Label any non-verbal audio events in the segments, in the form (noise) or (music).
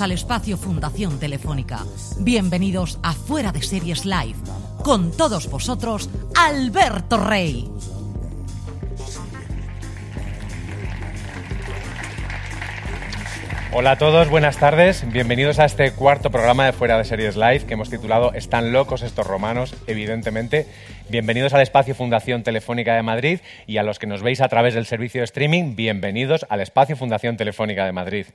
Al espacio Fundación Telefónica. Bienvenidos a Fuera de Series Live. Con todos vosotros, Alberto Rey. Hola a todos, buenas tardes. Bienvenidos a este cuarto programa de Fuera de Series Live que hemos titulado Están locos estos romanos, evidentemente. Bienvenidos al espacio Fundación Telefónica de Madrid y a los que nos veis a través del servicio de streaming, bienvenidos al espacio Fundación Telefónica de Madrid.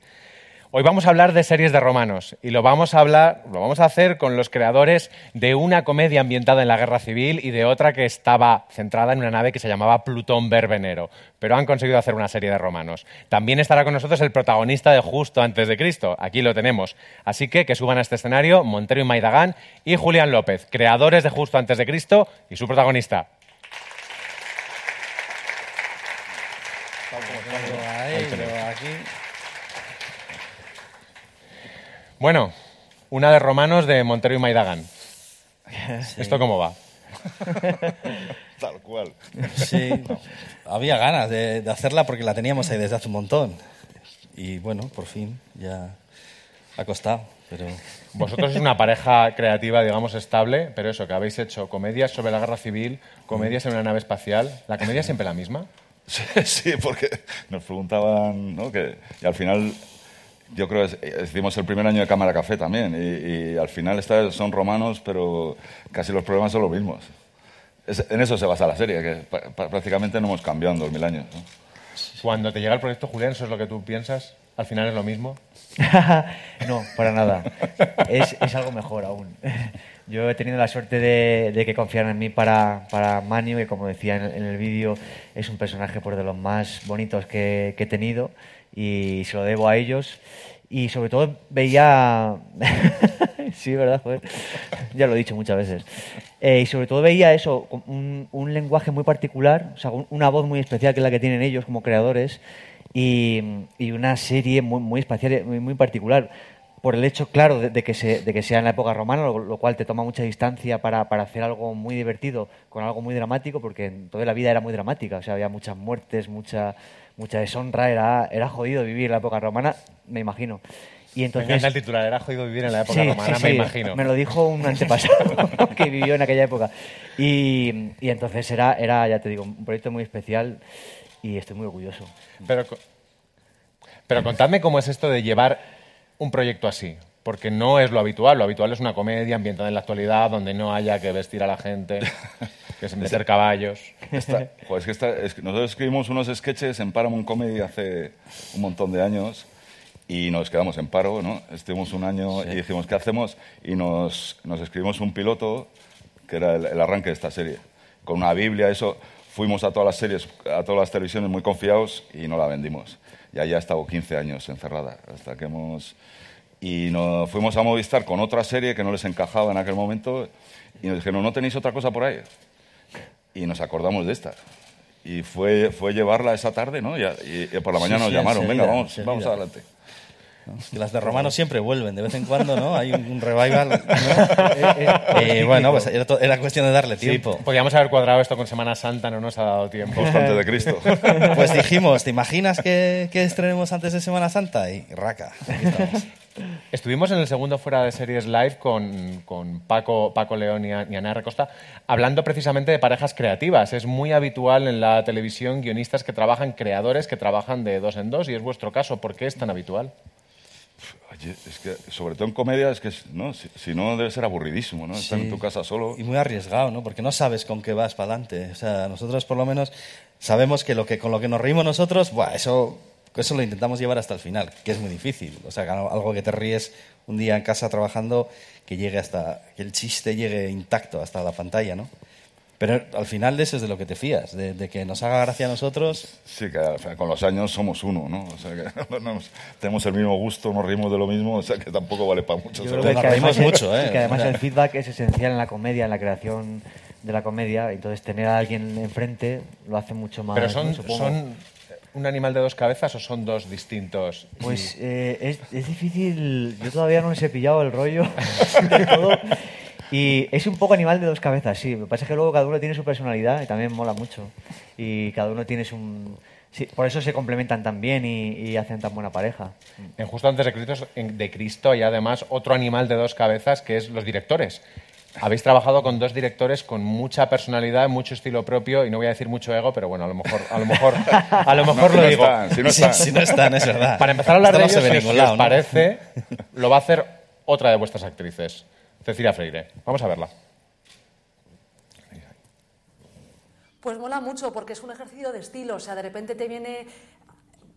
Hoy vamos a hablar de series de romanos y lo vamos a hablar, lo vamos a hacer con los creadores de una comedia ambientada en la Guerra Civil y de otra que estaba centrada en una nave que se llamaba Plutón Verbenero, pero han conseguido hacer una serie de romanos. También estará con nosotros el protagonista de Justo antes de Cristo, aquí lo tenemos. Así que que suban a este escenario Montero y Maidagán y Julián López, creadores de Justo antes de Cristo y su protagonista. Bueno, una de romanos de Montero y Maidagán. ¿Esto cómo va? (laughs) Tal cual. Sí, había ganas de, de hacerla porque la teníamos ahí desde hace un montón. Y bueno, por fin ya ha costado, pero Vosotros sois una pareja creativa, digamos, estable, pero eso, que habéis hecho comedias sobre la guerra civil, comedias en una nave espacial. ¿La comedia es siempre la misma? Sí, (laughs) sí, porque nos preguntaban, ¿no? Que, y al final, yo creo que hicimos el primer año de Cámara Café también, y, y al final esta- son romanos, pero casi los problemas son los mismos. Es- en eso se basa la serie, que prácticamente no hemos cambiado en dos mil años. ¿no? Cuando te llega el proyecto, Julián, ¿eso es lo que tú piensas? ¿Al final es lo mismo? (laughs) no, para nada. Es, es algo mejor aún. (laughs) Yo he tenido la suerte de, de que confiaran en mí para, para Manio, que como decía en, el- en el vídeo, es un personaje por de los más bonitos que, que he tenido y se lo debo a ellos. Y sobre todo veía... (laughs) sí, ¿verdad? Joder. Ya lo he dicho muchas veces. Eh, y sobre todo veía eso, un, lenguaje muy particular, o sea, un- una voz muy especial que es la que tienen ellos como creadores y, y una serie muy, muy especial, muy, muy particular. Por el hecho, claro, de, que, se, de que sea en la época romana, lo, lo cual te toma mucha distancia para, para hacer algo muy divertido con algo muy dramático, porque en toda la vida era muy dramática. O sea, había muchas muertes, mucha, mucha deshonra, era, era jodido vivir en la época romana, me imagino. Y Me entonces, encanta el titular, era jodido vivir en la época Sí, romana, sí, me sí. imagino. Me lo dijo un antepasado (laughs) que vivió en aquella época. Y, y entonces era, era, ya te digo, un proyecto muy especial y estoy muy orgulloso. Pero, co- pero contadme cómo es esto de llevar un proyecto así. Porque no es lo habitual. Lo habitual es una comedia ambientada en la actualidad donde no haya que vestir a la gente, (laughs) que se meter caballos. Esta- jo, (laughs) es que esta- es que nosotros escribimos unos sketches en Paramount Comedy hace un montón de años y nos quedamos en paro, ¿no? Estuvimos un año y dijimos, ¿qué hacemos? Y nos, nos escribimos un piloto que era el, el arranque de esta serie. Con una Biblia, eso. Fuimos a todas las series, a todas las televisiones muy confiados y no la vendimos. Y allá ha estado 15 años encerrada, hasta que hemos... Y nos fuimos a Movistar con otra serie que no les encajaba en aquel momento y nos dijeron, ¿no tenéis otra cosa por ahí? Y nos acordamos de esta. Y fue, fue llevarla esa tarde, ¿no? Y, y- y por la Sí, mañana nos sí, llamaron, enseguida, venga, vamos, vamos adelante. ¿no? Es que las de romanos siempre vuelven, de vez en cuando, ¿no? Hay un, un revival. ¿no? (laughs) Eh, bueno, pues era, era cuestión de darle tiempo. Podríamos haber cuadrado esto con Semana Santa, no nos ha dado tiempo. Justo antes de Cristo. Pues dijimos, ¿te imaginas que, que estrenemos antes de Semana Santa? Y raca, aquí estamos. Estuvimos en el segundo Fuera de Series Live con, con Paco, Paco León y, A- y Ana Recosta hablando precisamente de parejas creativas. Es muy habitual en la televisión guionistas que trabajan, creadores que trabajan de dos en dos y es vuestro caso. ¿Por qué es tan habitual? Oye, es que, sobre todo en comedia, es que ¿no? si, si no debe ser aburridísimo, ¿no? Estar en tu casa solo. Y muy arriesgado, ¿no? Porque no sabes con qué vas para adelante. O sea, nosotros por lo menos sabemos que, lo que con lo que nos reímos nosotros, buah, eso eso lo intentamos llevar hasta el final, que es muy difícil. O sea, algo que te ríes un día en casa trabajando, que llegue hasta, que el chiste llegue intacto hasta la pantalla, ¿no? Pero al final de eso es de lo que te fías, de, de que nos haga gracia a nosotros. Sí, que con los años somos uno, ¿no? O sea, que (laughs) nos- tenemos el mismo gusto, nos reímos de lo mismo, o sea, que tampoco vale para mucho. Yo creo nos que además, reímos mucho, ¿eh? que además el feedback es esencial en la comedia, en la creación de la comedia. Entonces, tener a alguien enfrente lo hace mucho más. Pero son. Supongo. son un animal de dos cabezas o son dos distintos. Pues eh, es, es difícil. Yo todavía no les he pillado el rollo (laughs) de todo. Y es un poco animal de dos cabezas, sí. Lo que pasa es que luego cada uno tiene su personalidad y también mola mucho. Y cada uno tiene su. Sí, por eso se complementan tan bien y, y hacen tan buena pareja. En Justo antes de Cristo, de Cristo hay además otro animal de dos cabezas que es los directores. Habéis trabajado con dos directores con mucha personalidad, mucho estilo propio y no voy a decir mucho ego, pero bueno, a lo mejor, a lo mejor, a lo mejor No, lo digo. están, si no están. si no están, es verdad. Para empezar a hablar Esto de no ellos, si os, parece, lo va a hacer otra de vuestras actrices, Cecilia Freire. Vamos a verla. Pues mola mucho porque es un ejercicio de estilo, o sea, de repente te viene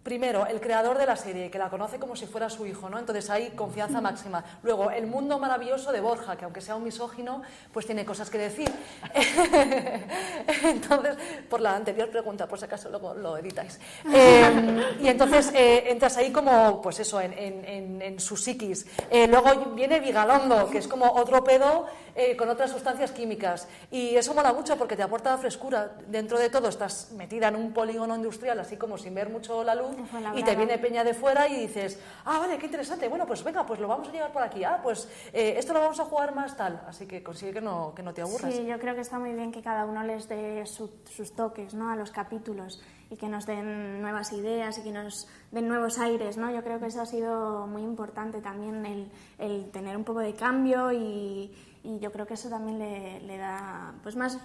primero el creador de la serie que la conoce como si fuera su hijo, ¿no? Entonces hay confianza máxima. Luego el mundo maravilloso de Borja, que aunque sea un misógino, pues tiene cosas que decir. (laughs) entonces, por la anterior pregunta, por si acaso luego lo editáis. Eh, y entonces eh, entras ahí como, pues eso, en- en su psiquis. Eh, luego viene Vigalondo, que es como otro pedo eh, con otras sustancias químicas. Y eso mola mucho porque te aporta frescura. Dentro de todo estás metida en un polígono industrial, así como sin ver mucho la luz, y te viene peña de fuera y dices, ah, vale, qué interesante, bueno, pues venga, pues lo vamos a llevar por aquí, ah, pues eh, esto lo vamos a jugar más tal. Así que consigue que no, que no te aburras. Sí, yo creo que está muy bien que cada uno les dé su- sus toques ¿no? a los capítulos y que nos den nuevas ideas y que nos den nuevos aires. ¿no? Yo creo que eso ha sido muy importante también, el, el tener un poco de cambio y, y yo creo que eso también le, le da pues más,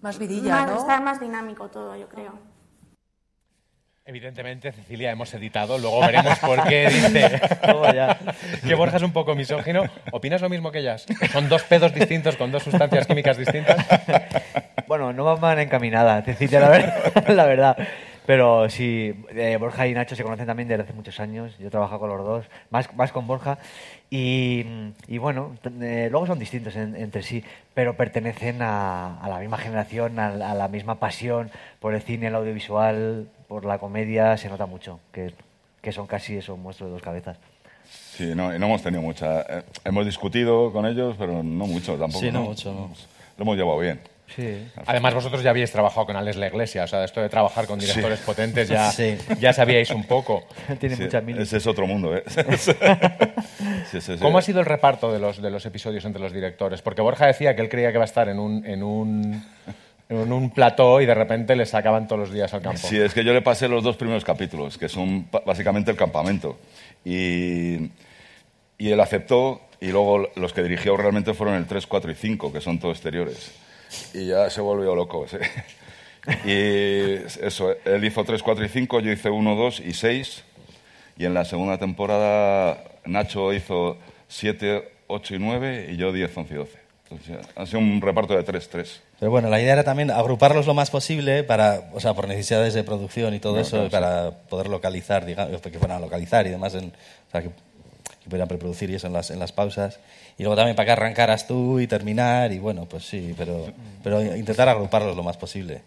Más vidilla, más- ¿no? Está más dinámico todo, yo creo. Evidentemente, Cecilia, hemos editado, luego veremos por qué dice (laughs) que Borja es un poco misógino. ¿Opinas lo mismo que ellas? ¿Son dos pedos distintos con dos sustancias químicas distintas? Bueno, no van encaminada, Cecilia, la verdad. (laughs) la verdad. Pero sí, eh, Borja y Nacho se conocen también desde hace muchos años. Yo he trabajado con los dos, más, más con Borja. Y, y bueno, eh, luego son distintos en- entre sí, pero pertenecen a, a la misma generación, a, la- a la misma pasión por el cine, el audiovisual, por la comedia. Se nota mucho que, que son casi eso, un monstruo de dos cabezas. Sí, no, y no hemos tenido mucha. eh, hemos discutido con ellos, pero no mucho tampoco. Sí, no mucho, no. Lo hemos llevado bien. Sí. Además, vosotros ya habíais trabajado con Alex La Iglesia, o sea, esto de trabajar con directores potentes ya, Sí. ya sabíais un poco. (laughs) Tiene Sí, muchas mil. ese es otro mundo, ¿eh? (laughs) Sí, sí, sí. ¿Cómo ha sido el reparto de los, de los episodios entre los directores? Porque Borja decía que él creía que iba a estar en un, en un, en un plató y de repente le sacaban todos los días al campo. Sí, es que yo le pasé los dos primeros capítulos, que son básicamente el campamento. Y, y él aceptó, y luego los que dirigió realmente fueron el 3, 4 y 5, que son todos exteriores. Y ya se volvió loco. sí. Y eso, él hizo 3, 4 y 5, yo hice 1, 2 y 6. Y en la segunda temporada Nacho hizo 7, 8 y 9 y yo 10, 11 y 12. Entonces, ha sido un reparto de 3, 3. Pero bueno, la idea era también agruparlos lo más posible para, o sea, por necesidades de producción y todo No, eso, claro, para poder localizar, digamos, que fueran a localizar y demás, en, o sea, que, que pudieran preproducir y eso en las, en las pausas. Y luego también para que arrancaras tú y terminar, y bueno, pues sí, pero, pero intentar agruparlos lo más posible.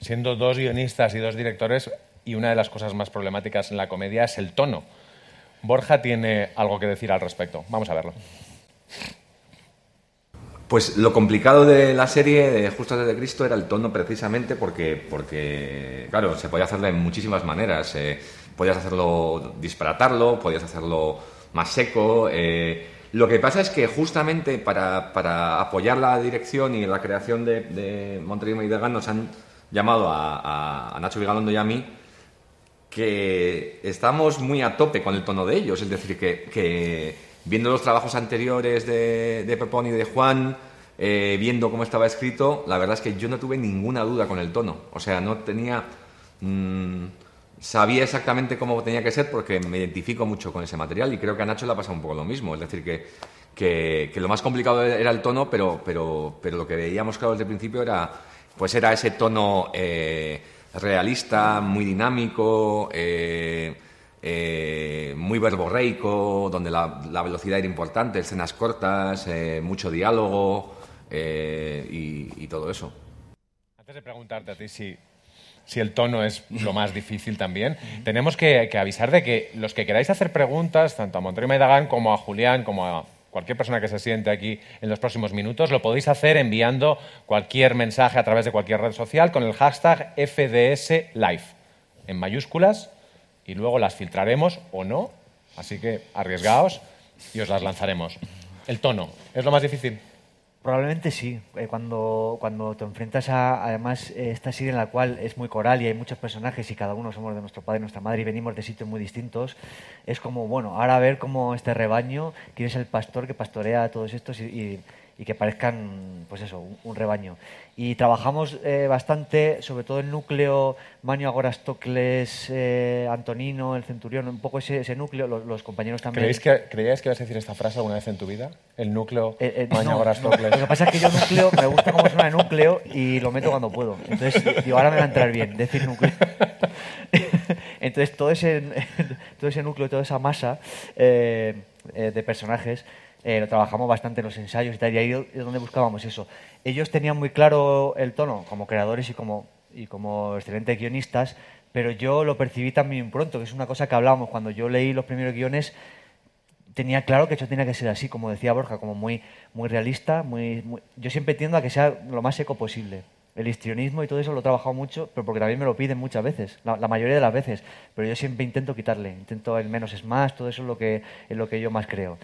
Siendo dos guionistas y dos directores, y una de las cosas más problemáticas en la comedia es el tono. Borja tiene algo que decir al respecto. Vamos a verlo. Pues lo complicado de la serie de Justo antes de Cristo era el tono precisamente porque, porque claro, se podía hacerlo en muchísimas maneras. Eh, podías hacerlo, disparatarlo, podías hacerlo más seco. eh, lo que pasa es que justamente para, para apoyar la dirección y la creación de, de Monterrey y de Gan nos han llamado a, a- a Nacho Vigalondo y a mí que estamos muy a tope con el tono de ellos. Es decir, que, que viendo los trabajos anteriores de, de Pepón y de Juan, eh, viendo cómo estaba escrito, la verdad es que yo no tuve ninguna duda con el tono. O sea, no tenía... mm, sabía exactamente cómo tenía que ser porque me identifico mucho con ese material y creo que a Nacho le ha pasado un poco lo mismo. Es decir, que, que, lo más complicado era el tono, pero, pero, pero lo que veíamos claro desde el principio era, pues era ese tono eh, realista, muy dinámico, eh, eh, muy verborreico, donde la, velocidad era importante, escenas cortas, mucho diálogo y, y todo eso. Antes de preguntarte a ti si, si el tono es (laughs) lo más difícil también, tenemos que, que avisar de que los que queráis hacer preguntas, tanto a Montero Maidagán como a Julián, como a cualquier persona que se siente aquí en los próximos minutos, lo podéis hacer enviando cualquier mensaje a través de cualquier red social con el hashtag FDSLive en mayúsculas y luego las filtraremos o no. Así que arriesgaos y os las lanzaremos. El tono, ¿es lo más difícil? Probablemente sí. Eh, cuando, cuando te enfrentas a, además, eh, esta serie en la cual es muy coral y hay muchos personajes y cada uno somos de nuestro padre y nuestra madre y venimos de sitios muy distintos, es como, bueno, ahora a ver cómo este rebaño, quién es el pastor que pastorea a todos estos y, y- que parezcan, pues eso, un rebaño. Y trabajamos eh, bastante, sobre todo el núcleo, Manio Agorastocles, eh, Antonino, el Centurión, un poco ese, ese núcleo, los, los compañeros también. ¿Creéis que, ¿Creíais que ibas a decir esta frase alguna vez en tu vida? El núcleo Eh, eh, no, no. Lo que pasa es que yo núcleo, me gusta cómo suena el núcleo y lo meto cuando puedo. Entonces, digo, ahora me va a entrar bien decir núcleo. (laughs) Entonces, todo ese, (laughs) todo ese núcleo, toda esa masa eh, de personajes eh, lo trabajamos bastante en los ensayos y tal, y ahí es donde buscábamos eso. Ellos tenían muy claro el tono como creadores y como, y como excelentes guionistas, pero yo lo percibí también pronto, que es una cosa que hablábamos cuando yo leí los primeros guiones tenía claro que eso tenía que ser así, como decía Borja, como muy, muy realista. Muy, muy- Yo siempre tiendo a que sea lo más seco posible. El histrionismo y todo eso lo he trabajado mucho, pero porque también me lo piden muchas veces, la, la mayoría de las veces. Pero yo siempre intento quitarle, intento el menos es más, todo eso es lo que, es lo que yo más creo.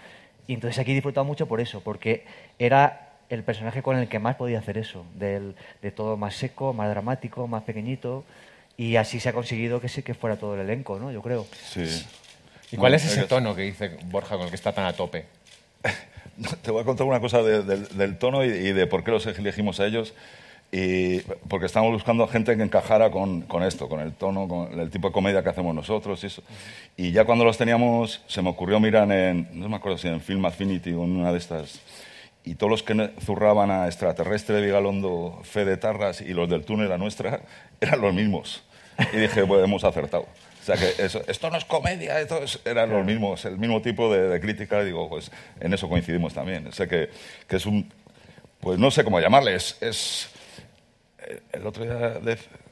Y entonces aquí he disfrutado mucho por eso, porque era el personaje con el que más podía hacer eso, del- de todo más seco, más dramático, más pequeñito. Y así se ha conseguido que, se, que fuera todo el elenco, ¿no? Yo creo. Sí. ¿Y cuál es ese tono que dice Borja con el que está tan a tope? (laughs) Te voy a contar una cosa de- del- del tono y, y de por qué los elegimos a ellos. Y porque estamos buscando gente que encajara con, con esto, con el tono, con el tipo de comedia que hacemos nosotros. Y, eso. y ya cuando los teníamos, se me ocurrió mirar en, no me acuerdo si en Film Affinity o en una de estas, y todos los que zurraban a Extraterrestre de Vigalondo, Fede Tarras y los del túnel a nuestra, (laughs) eran los mismos. Y dije, pues hemos acertado. O sea que eso- esto no es comedia, esto es- eran los mismos, el mismo tipo de, de crítica. Y digo, pues en eso coincidimos también. Sé que, que es un, pues no sé cómo llamarle, es, es- el otro día,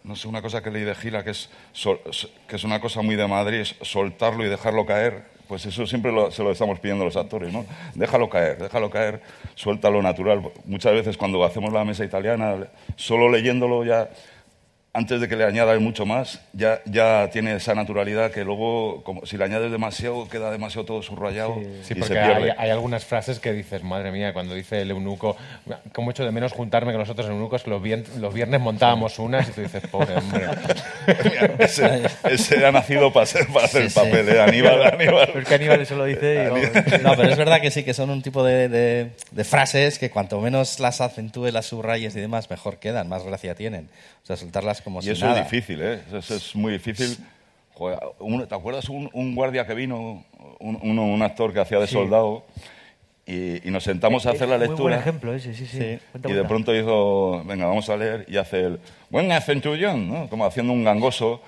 no sé, una cosa que leí de Gila, que es, que es una cosa muy de Madrid, es soltarlo y dejarlo caer. Pues eso siempre lo- se lo estamos pidiendo a los actores, ¿no? Déjalo caer, déjalo caer, suéltalo natural. Muchas veces cuando hacemos la mesa italiana, solo leyéndolo ya, antes de que le añadas mucho más, ya, ya tiene esa naturalidad que luego, como, si le añades demasiado, queda demasiado todo subrayado Sí, y porque se hay, pierde. hay algunas frases que dices, madre mía, cuando dice el eunuco, como echo de menos juntarme con los otros eunucos, que los, vien- los viernes montábamos unas y tú dices, pobre hombre. Mira, (laughs) ese, ese ha nacido para, ser, para hacer Sí, el sí. papel, ¿eh? Aníbal, Aníbal. Pero es que Aníbal eso lo dice y. No, pero es verdad que sí, que son un tipo de, de- de frases que cuanto menos las acentúes, las subrayes y demás, mejor quedan, más gracia tienen. O sea, soltarlas como Y si eso nada. es difícil, ¿eh? Eso, es muy difícil. Joder, un- ¿Te acuerdas un, un guardia que vino, un, un actor que hacía de Sí. soldado, y, y nos sentamos a hacer la Muy buen lectura? ejemplo ese, sí, sí. Sí. Cuenta, Y de cuenta. pronto hizo, venga, vamos a leer, y hace el, buen centurión, ¿no? Como haciendo un gangoso,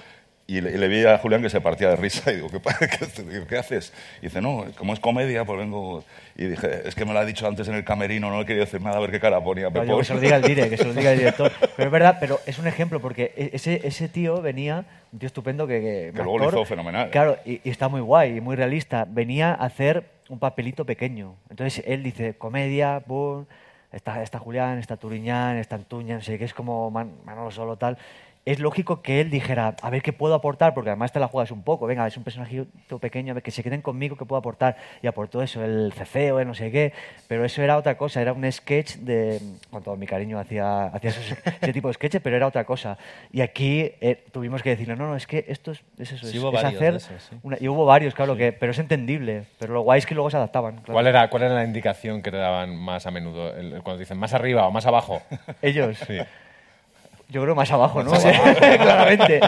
y le, y le vi a Julián que se partía de risa, y digo, ¿qué, (laughs) qué- ¿qué haces? Y dice, no, como es comedia, pues vengo... Y dije, es que me lo ha dicho antes en el camerino, no le quería decir nada, a ver qué cara ponía. No, Pepón". digo, que se lo diga el dire, que se lo diga el director. (laughs) Pero es verdad, pero es un ejemplo porque e- ese, ese tío venía, un tío estupendo que... Que, Que luego lo hizo fenomenal. Claro, y, y está muy guay y muy realista. Venía a hacer un papelito pequeño. Entonces él dice, comedia, boom, está, está Julián, está Turiñán, está Antuña, no sé qué, es como Man- Manolo Solo, tal. Es lógico que él dijera, a ver qué puedo aportar, porque además te la juegas un poco, venga, es un personaje pequeño, a ver, que se queden conmigo, que puedo aportar. Y aportó eso, el ceceo, el no sé qué, pero eso era otra cosa, era un sketch de, con todo mi cariño hacia, hacia esos- ese tipo de sketches, pero era otra cosa. Y aquí eh, tuvimos que decirle, no, no, es que esto es, es eso, Sí, es, hubo es hacer... sí. una- y hubo varios, claro, que, pero es entendible. Pero lo guay es que luego se adaptaban. claro. ¿Cuál era, ¿Cuál era la indicación que te daban más a menudo? El- cuando dicen más arriba o más abajo. Ellos, Sí. Yo creo más abajo, ¿no? (laughs) Claramente.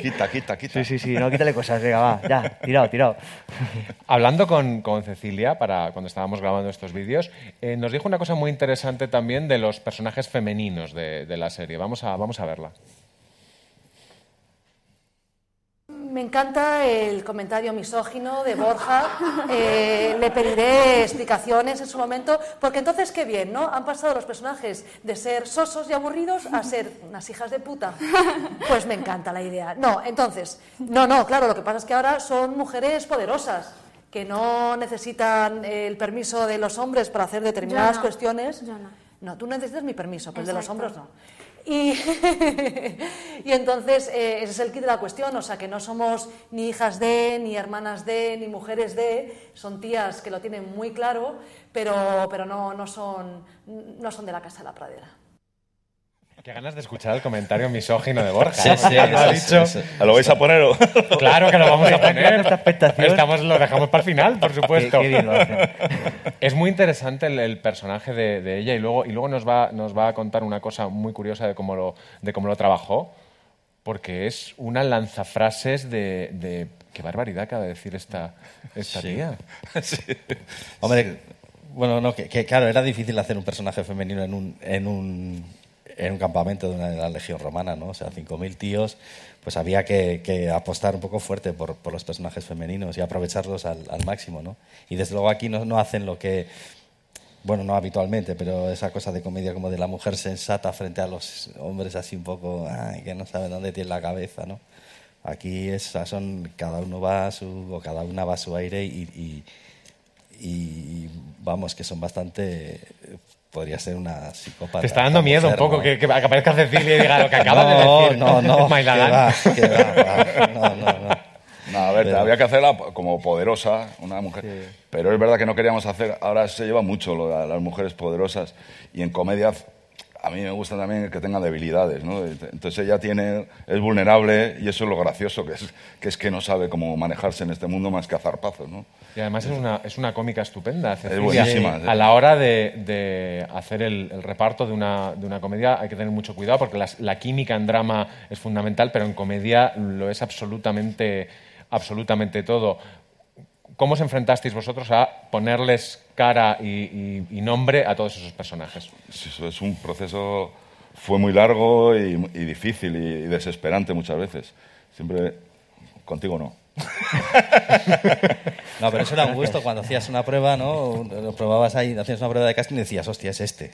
Quita, quita, quita. Sí, sí, sí, no, quítale cosas, venga, va, ya, tirado, tirado. Hablando con, con Cecilia, para cuando estábamos grabando estos vídeos, eh, nos dijo una cosa muy interesante también de los personajes femeninos de, de la serie. Vamos a, vamos a verla. Me encanta el comentario misógino de Borja. (laughs) Eh, le pediré explicaciones en su momento, porque entonces qué bien, ¿no? Han pasado los personajes de ser sosos y aburridos a ser unas hijas de puta. Pues me encanta la idea. No, entonces, no, no, claro, lo que pasa es que ahora son mujeres poderosas que no necesitan el permiso de los hombres para hacer determinadas no. cuestiones. Yo no. No, tú necesitas mi permiso, pero el de los hombres no. Y, (laughs) y entonces eh, ese es el kit de la cuestión, o sea que no somos ni hijas de, ni hermanas de, ni mujeres de, son tías que lo tienen muy claro, pero, pero no, no, son, no son de la casa de la pradera. Qué ganas de escuchar el comentario misógino de Borja. Sí, ¿eh? sí, ha sí, dicho. sí, ¿Lo vais a poner o...? Claro que lo vamos a poner. Estamos, lo dejamos para el final, por Qué, supuesto. qué bien lo hacen. Es muy interesante el, el personaje de, de ella y luego, y luego nos, va, nos va a contar una cosa muy curiosa de cómo lo, de cómo lo trabajó, porque es una lanzafrases de, de- Qué barbaridad acaba de decir esta, esta tía. (laughs) Hombre, bueno, no, que, que, claro, era difícil hacer un personaje femenino en un, en un, en un campamento de una de la Legión Romana, ¿no? O sea, 5.000 tíos, pues había que, apostar un poco fuerte por, los personajes femeninos y aprovecharlos al, máximo, ¿no? Y desde luego aquí no, hacen lo que, bueno, no habitualmente, pero esa cosa de comedia como de la mujer sensata frente a los hombres así un poco, que no saben dónde tiene la cabeza, ¿no? Aquí es, son, cada uno va a su, o cada una va a su aire y, vamos, que son bastante, podría ser una psicópata. Te está dando miedo un poco ¿no? que, que aparezca Cecilia y diga lo que (laughs) acaba no, de decir. No, no, (laughs) que va, que va, va. No, no, no. No, a ver, Pero- había que hacerla como poderosa, una mujer. Pero es verdad que no queríamos hacer. Ahora se lleva mucho lo de las mujeres poderosas. Y en comedia, a mí me gusta también que tengan debilidades, ¿no? Entonces ella tiene, es vulnerable y eso es lo gracioso, que es, que es que no sabe cómo manejarse en este mundo más que a zarpazos, ¿no? Y además es una, es una cómica estupenda. Cecilia. buenísima, A sí. la hora de, de hacer el, el reparto de una, de una comedia hay que tener mucho cuidado porque las- la química en drama es fundamental, pero en comedia lo es absolutamente, absolutamente todo. ¿Cómo os enfrentasteis vosotros a ponerles cara y, y- y nombre a todos esos personajes? Eso es un proceso, fue muy largo y, y difícil y, y desesperante muchas veces. Siempre, contigo no. (laughs) No, pero eso era un gusto cuando hacías una prueba, ¿no? Lo probabas ahí, hacías una prueba de casting y decías, hostia, es este.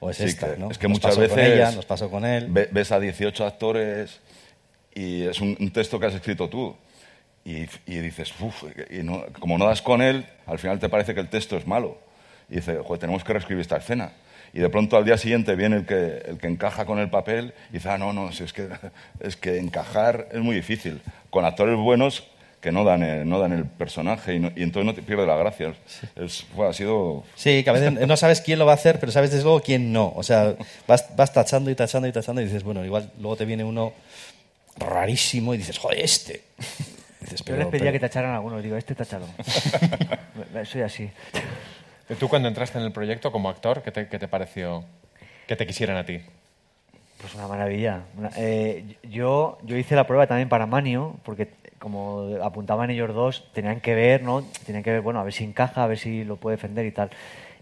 O es Sí, esta, que- ¿no? Es que Nos muchas pasó veces con ella, nos pasó con él. ve- ves a 18 actores y es un, un texto que has escrito tú. Y, y dices, uff, y no- como no das con él, al final te parece que el texto es malo. Y dices, joder, tenemos que reescribir esta escena. Y de pronto al día siguiente viene el que, el que encaja con el papel y dice, ah, no, no, si es, que, es que encajar es muy difícil. Con actores buenos que no dan el, no dan el personaje y, no- y entonces no te pierde la gracia. Es, fue- ha sido Sí, que a veces no sabes quién lo va a hacer, pero sabes desde luego quién no. O sea, vas, vas tachando y tachando y tachando y dices, bueno, igual luego te viene uno rarísimo y dices, joder, este. Dices, Yo les pedía que tacharan algunos, digo, este tachalo. (laughs) Soy así. Tú cuando entraste en el proyecto como actor, ¿qué te, qué te pareció que te quisieran a ti? Pues una maravilla. Una- eh, yo, yo hice la prueba también para Manio, porque como apuntaban ellos dos, tenían que ver, ¿no? Tenían que ver, bueno, a ver si encaja, a ver si lo puede defender y tal.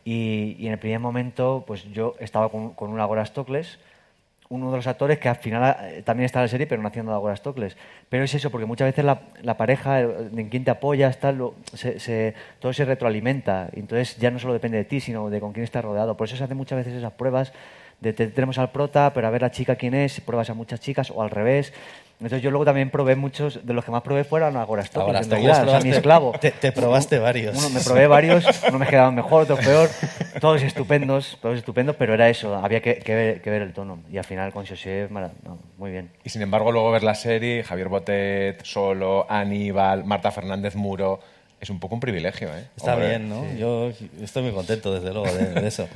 Y, y en el primer momento, pues yo estaba con, con un Agora Stokles, uno de los actores que al final eh, también está en la serie, pero no haciendo de Agora. Pero es eso, porque muchas veces la, pareja, eh, en quién te apoyas, tal, se, todo se retroalimenta. Entonces ya no solo depende de ti, sino de con quién estás rodeado. Por eso se hacen muchas veces esas pruebas de te- tenemos al prota, pero a ver la chica quién es, pruebas a muchas chicas o al revés. Entonces yo luego también probé muchos, de los que más probé fueron Agora Stokles, Ahora en o sea, mi esclavo. Te, te probaste varios. Uno, me probé varios, (laughs) unos me quedaban mejor, otros peor, todos estupendos, todos estupendos, pero era eso, había que, que ver, que ver el tono. Y al final con José, no, muy bien. Y sin embargo, luego ver la serie, Javier Botet, Solo, Aníbal, Marta Fernández Muro, es un poco un privilegio, ¿eh? Está Hombre, bien, ¿no? Yo estoy muy contento, desde luego, de, de eso.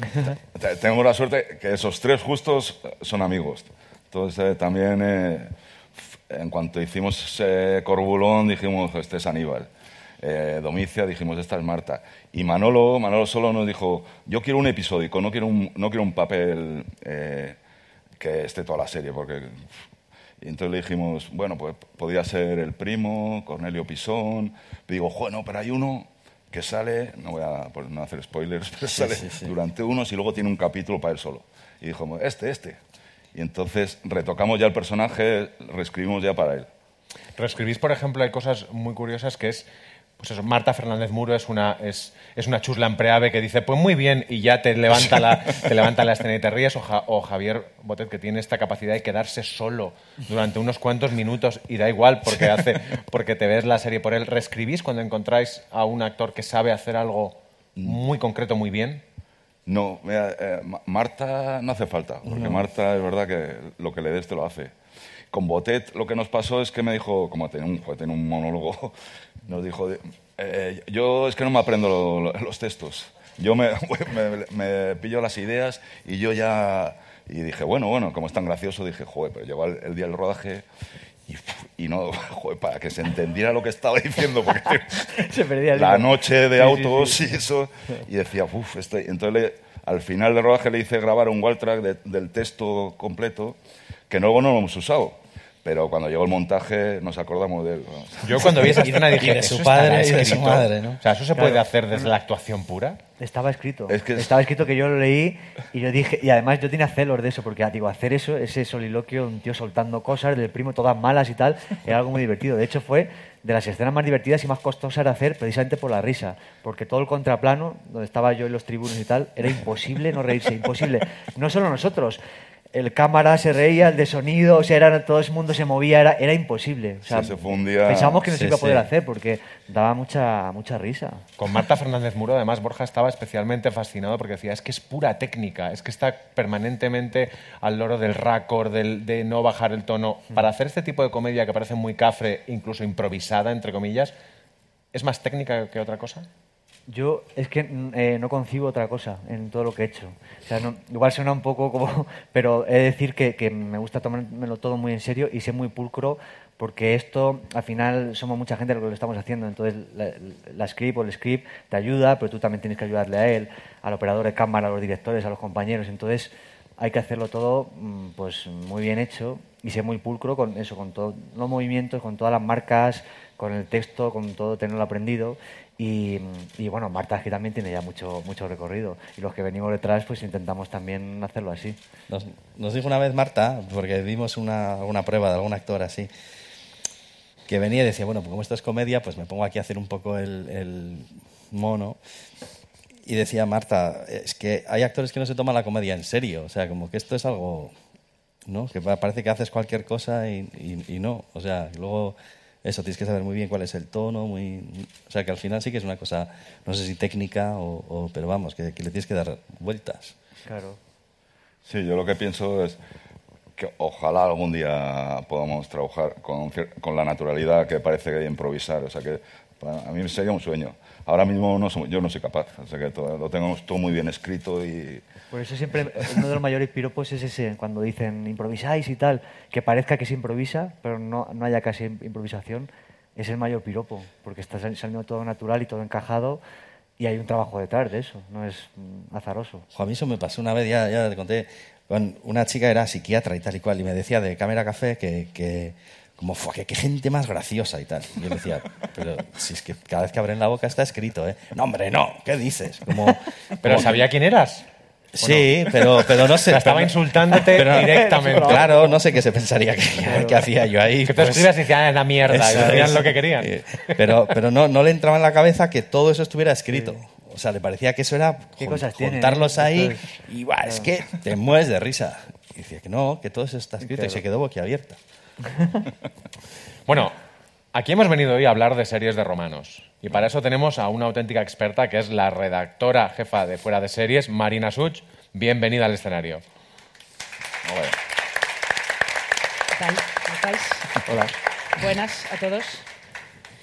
Te- Tengo la suerte que esos tres justos son amigos. Entonces eh, también, eh, en cuanto hicimos eh, Corbulón, dijimos, este es Aníbal. Eh, Domicia, dijimos, esta es Marta. Y Manolo, Manolo solo nos dijo, yo quiero un episódico, no quiero un, no quiero un papel eh, que esté toda la serie, porque... Y entonces le dijimos, bueno, pues podría ser el primo, Cornelio Pisón. Y digo, bueno, pero hay uno que sale, no voy a pues, no hacer spoilers, (laughs) pero Sí, sale sí, sí. durante unos y luego tiene un capítulo para él solo. Y dijo, este, este. Y entonces retocamos ya el personaje, reescribimos ya para él. reescribís, por ejemplo, hay cosas muy curiosas que es, pues eso, Marta Fernández Muro es una, es, es una chusla en preave que dice, pues muy bien, y ya te levanta la, te levanta la escena y te ríes, o, Ja- o Javier Botet que tiene esta capacidad de quedarse solo durante unos cuantos minutos y da igual porque, hace, porque te ves la serie por él. ¿Reescribís cuando encontráis a un actor que sabe hacer algo muy concreto, muy bien? No, mira, eh, Ma- Marta no hace falta, porque No. Marta es verdad que lo que le des te lo hace. Con Botet lo que nos pasó es que me dijo, como tenía un, tenía un monólogo, (laughs) nos dijo, eh, yo es que no me aprendo lo- lo- los textos. Yo (laughs) me, me, me pillo las ideas y yo ya... Y dije, bueno, bueno, como es tan gracioso, dije, joder, pero llegó el, el día del rodaje y, y no, (laughs) joder, para que se entendiera lo que estaba diciendo, porque (laughs) Se perdía el la noche de Sí, sí, autos sí. y eso, y decía, uff, estoy... Entonces le- al final del rodaje le hice grabar un wall track de- del texto completo, que luego no lo hemos usado. Pero cuando llegó el montaje nos acordamos de él. vamos. Yo cuando vi esa escena Y dije, de su "¿Eso padre y de su escrito?". madre, ¿no? O sea, ¿eso se puede Claro. hacer desde la actuación pura? Estaba escrito. Es que es- Estaba escrito que yo lo leí y yo dije, y además yo tenía celos de eso, porque ah, digo, hacer eso, ese soliloquio, un tío soltando cosas del primo, todas malas y tal, era algo muy divertido. De hecho, fue de las escenas más divertidas y más costosas de hacer precisamente por la risa, porque todo el contraplano, donde estaba yo en los tribunos y tal, era imposible no reírse, imposible. No solo nosotros. El cámara se reía, el de sonido, o sea, era, todo el mundo se movía, era, era imposible. O sea, Sí, se fundía- Pensábamos que no se iba a poder sí. hacer porque daba mucha, mucha risa. Con Marta Fernández Muro, además, Borja estaba especialmente fascinado porque decía, es que es pura técnica, es que está permanentemente al loro del raccord, del, de no bajar el tono. Para hacer este tipo de comedia que parece muy cafre, incluso improvisada, entre comillas, ¿es más técnica que otra cosa? Yo es que eh, no concibo otra cosa en todo lo que he hecho. O sea, no- igual suena un poco como... (laughs) Pero he de decir que, que me gusta tomármelo todo muy en serio y ser muy pulcro porque esto, al final, somos mucha gente lo que lo estamos haciendo. Entonces, la, la script o el script te ayuda, pero tú también tienes que ayudarle a él, al operador de cámara, a los directores, a los compañeros. Entonces, hay que hacerlo todo mm, pues muy bien hecho y ser muy pulcro con eso, con todos los movimientos, con todas las marcas, con el texto, con todo tenerlo aprendido. Y, y, bueno, Marta que también tiene ya mucho, mucho recorrido. Y los que venimos detrás, pues intentamos también hacerlo así. Nos, nos dijo una vez Marta, porque vimos una, una prueba de algún actor así, que venía y decía, bueno, pues como esto es comedia, pues me pongo aquí a hacer un poco el, el mono. Y decía Marta, es que hay actores que no se toman la comedia en serio, o sea, como que esto es algo, ¿no? Que pa- parece que haces cualquier cosa y, y- y no, o sea, luego eso, tienes que saber muy bien cuál es el tono, muy, o sea, que al final sí que es una cosa, no sé si técnica o, o- pero vamos, que, que le tienes que dar vueltas. Claro. Sí, yo lo que pienso es que ojalá algún día podamos trabajar con, la naturalidad que parece que hay improvisar. O sea que para- a mí sería un sueño. Ahora mismo no soy- yo no soy capaz. O sea que todo, lo tengo todo muy bien escrito y Por eso siempre uno de los mayores piropos es ese, cuando dicen improvisáis y tal, que parezca que se improvisa, pero no, no haya casi improvisación, es el mayor piropo, porque está sal- saliendo todo natural y todo encajado y hay un trabajo detrás de eso, no es mm, azaroso. Jo, a mí eso me pasó una vez, ya, ya te conté, con una chica era psiquiatra y tal y cual, y me decía de Cámara Café que, que como, "Fua, que qué gente más graciosa y tal. Y yo le decía, pero si es que cada vez que abren la boca está escrito, ¿eh? No, hombre, no, ¿qué dices? Como, (laughs) ¿Pero sabía quién eras? Sí, pero, pero no sé. (laughs) O sea, estaba pero- insultándote directamente. (laughs) Claro, no sé qué se pensaría que, que hacía yo ahí. Que tú pues. escribías y decían, "Ah, es la mierda", y Eso decían es. lo que querían. Eh, Pero, pero no, no le entraba en la cabeza que todo eso estuviera escrito. O sea, le parecía que eso era ¿Qué jun- cosas juntarlos eh? ahí y "Buah, es que te mueves de risa. Y decía que no, que todo eso está escrito y Claro. se quedó boquiabierta. (laughs) Bueno, aquí hemos venido hoy a hablar de series de romanos. Y para eso tenemos a una auténtica experta que es la redactora jefa de Fuera de Series, Marina Such. Bienvenida al escenario. ¿Qué tal? ¿Cómo estáis? Hola. Buenas a todos.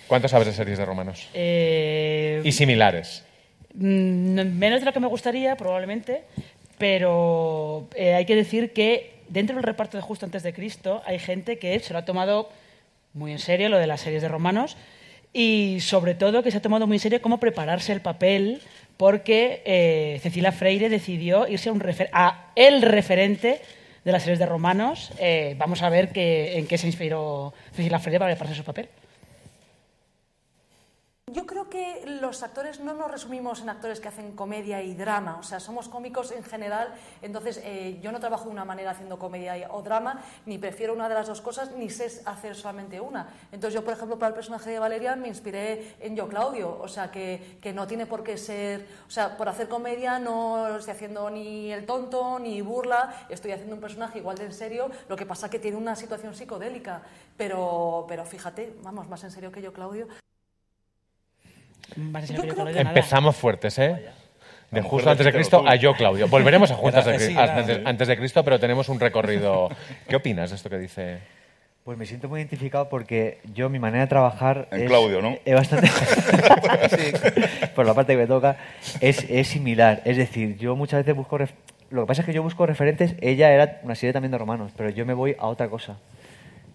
¿Cuánto sabes de series de romanos? Eh, Y similares. mm, menos de lo que me gustaría, probablemente, pero eh, hay que decir que dentro del reparto de Justo antes de Cristo hay gente que se lo ha tomado muy en serio, lo de las series de romanos, y sobre todo que se ha tomado muy en serio cómo prepararse el papel, porque eh, Cecilia Freire decidió irse a, un refer- a el referente de las series de romanos. Eh, vamos a ver que- en qué se inspiró Cecilia Freire para prepararse su papel. Yo creo que los actores no nos resumimos en actores que hacen comedia y drama, o sea, somos cómicos en general, entonces eh, yo no trabajo de una manera haciendo comedia o drama, ni prefiero una de las dos cosas, ni sé hacer solamente una. Entonces yo, por ejemplo, para el personaje de Valeria me inspiré en Yo Claudio, o sea, que, que no tiene por qué ser, o sea, por hacer comedia no estoy haciendo ni el tonto, ni burla, estoy haciendo un personaje igual de en serio, lo que pasa que tiene una situación psicodélica, pero, pero fíjate, vamos, más en serio que Yo Claudio. Creo. Empezamos fuertes, ¿eh? De justo antes de Cristo a yo, Claudio. Volveremos a (laughs) sí, era- antes, antes de Cristo, pero tenemos un recorrido. (laughs) ¿Qué opinas de esto que dice? Pues me siento muy identificado porque yo, mi manera de trabajar. En es, Claudio, ¿no? Es bastante. (laughs) Sí, por la parte que me toca, es, es similar. Es decir, yo muchas veces busco. ref- Lo que pasa es que yo busco referentes. Ella era una serie también de romanos, pero yo me voy a otra cosa.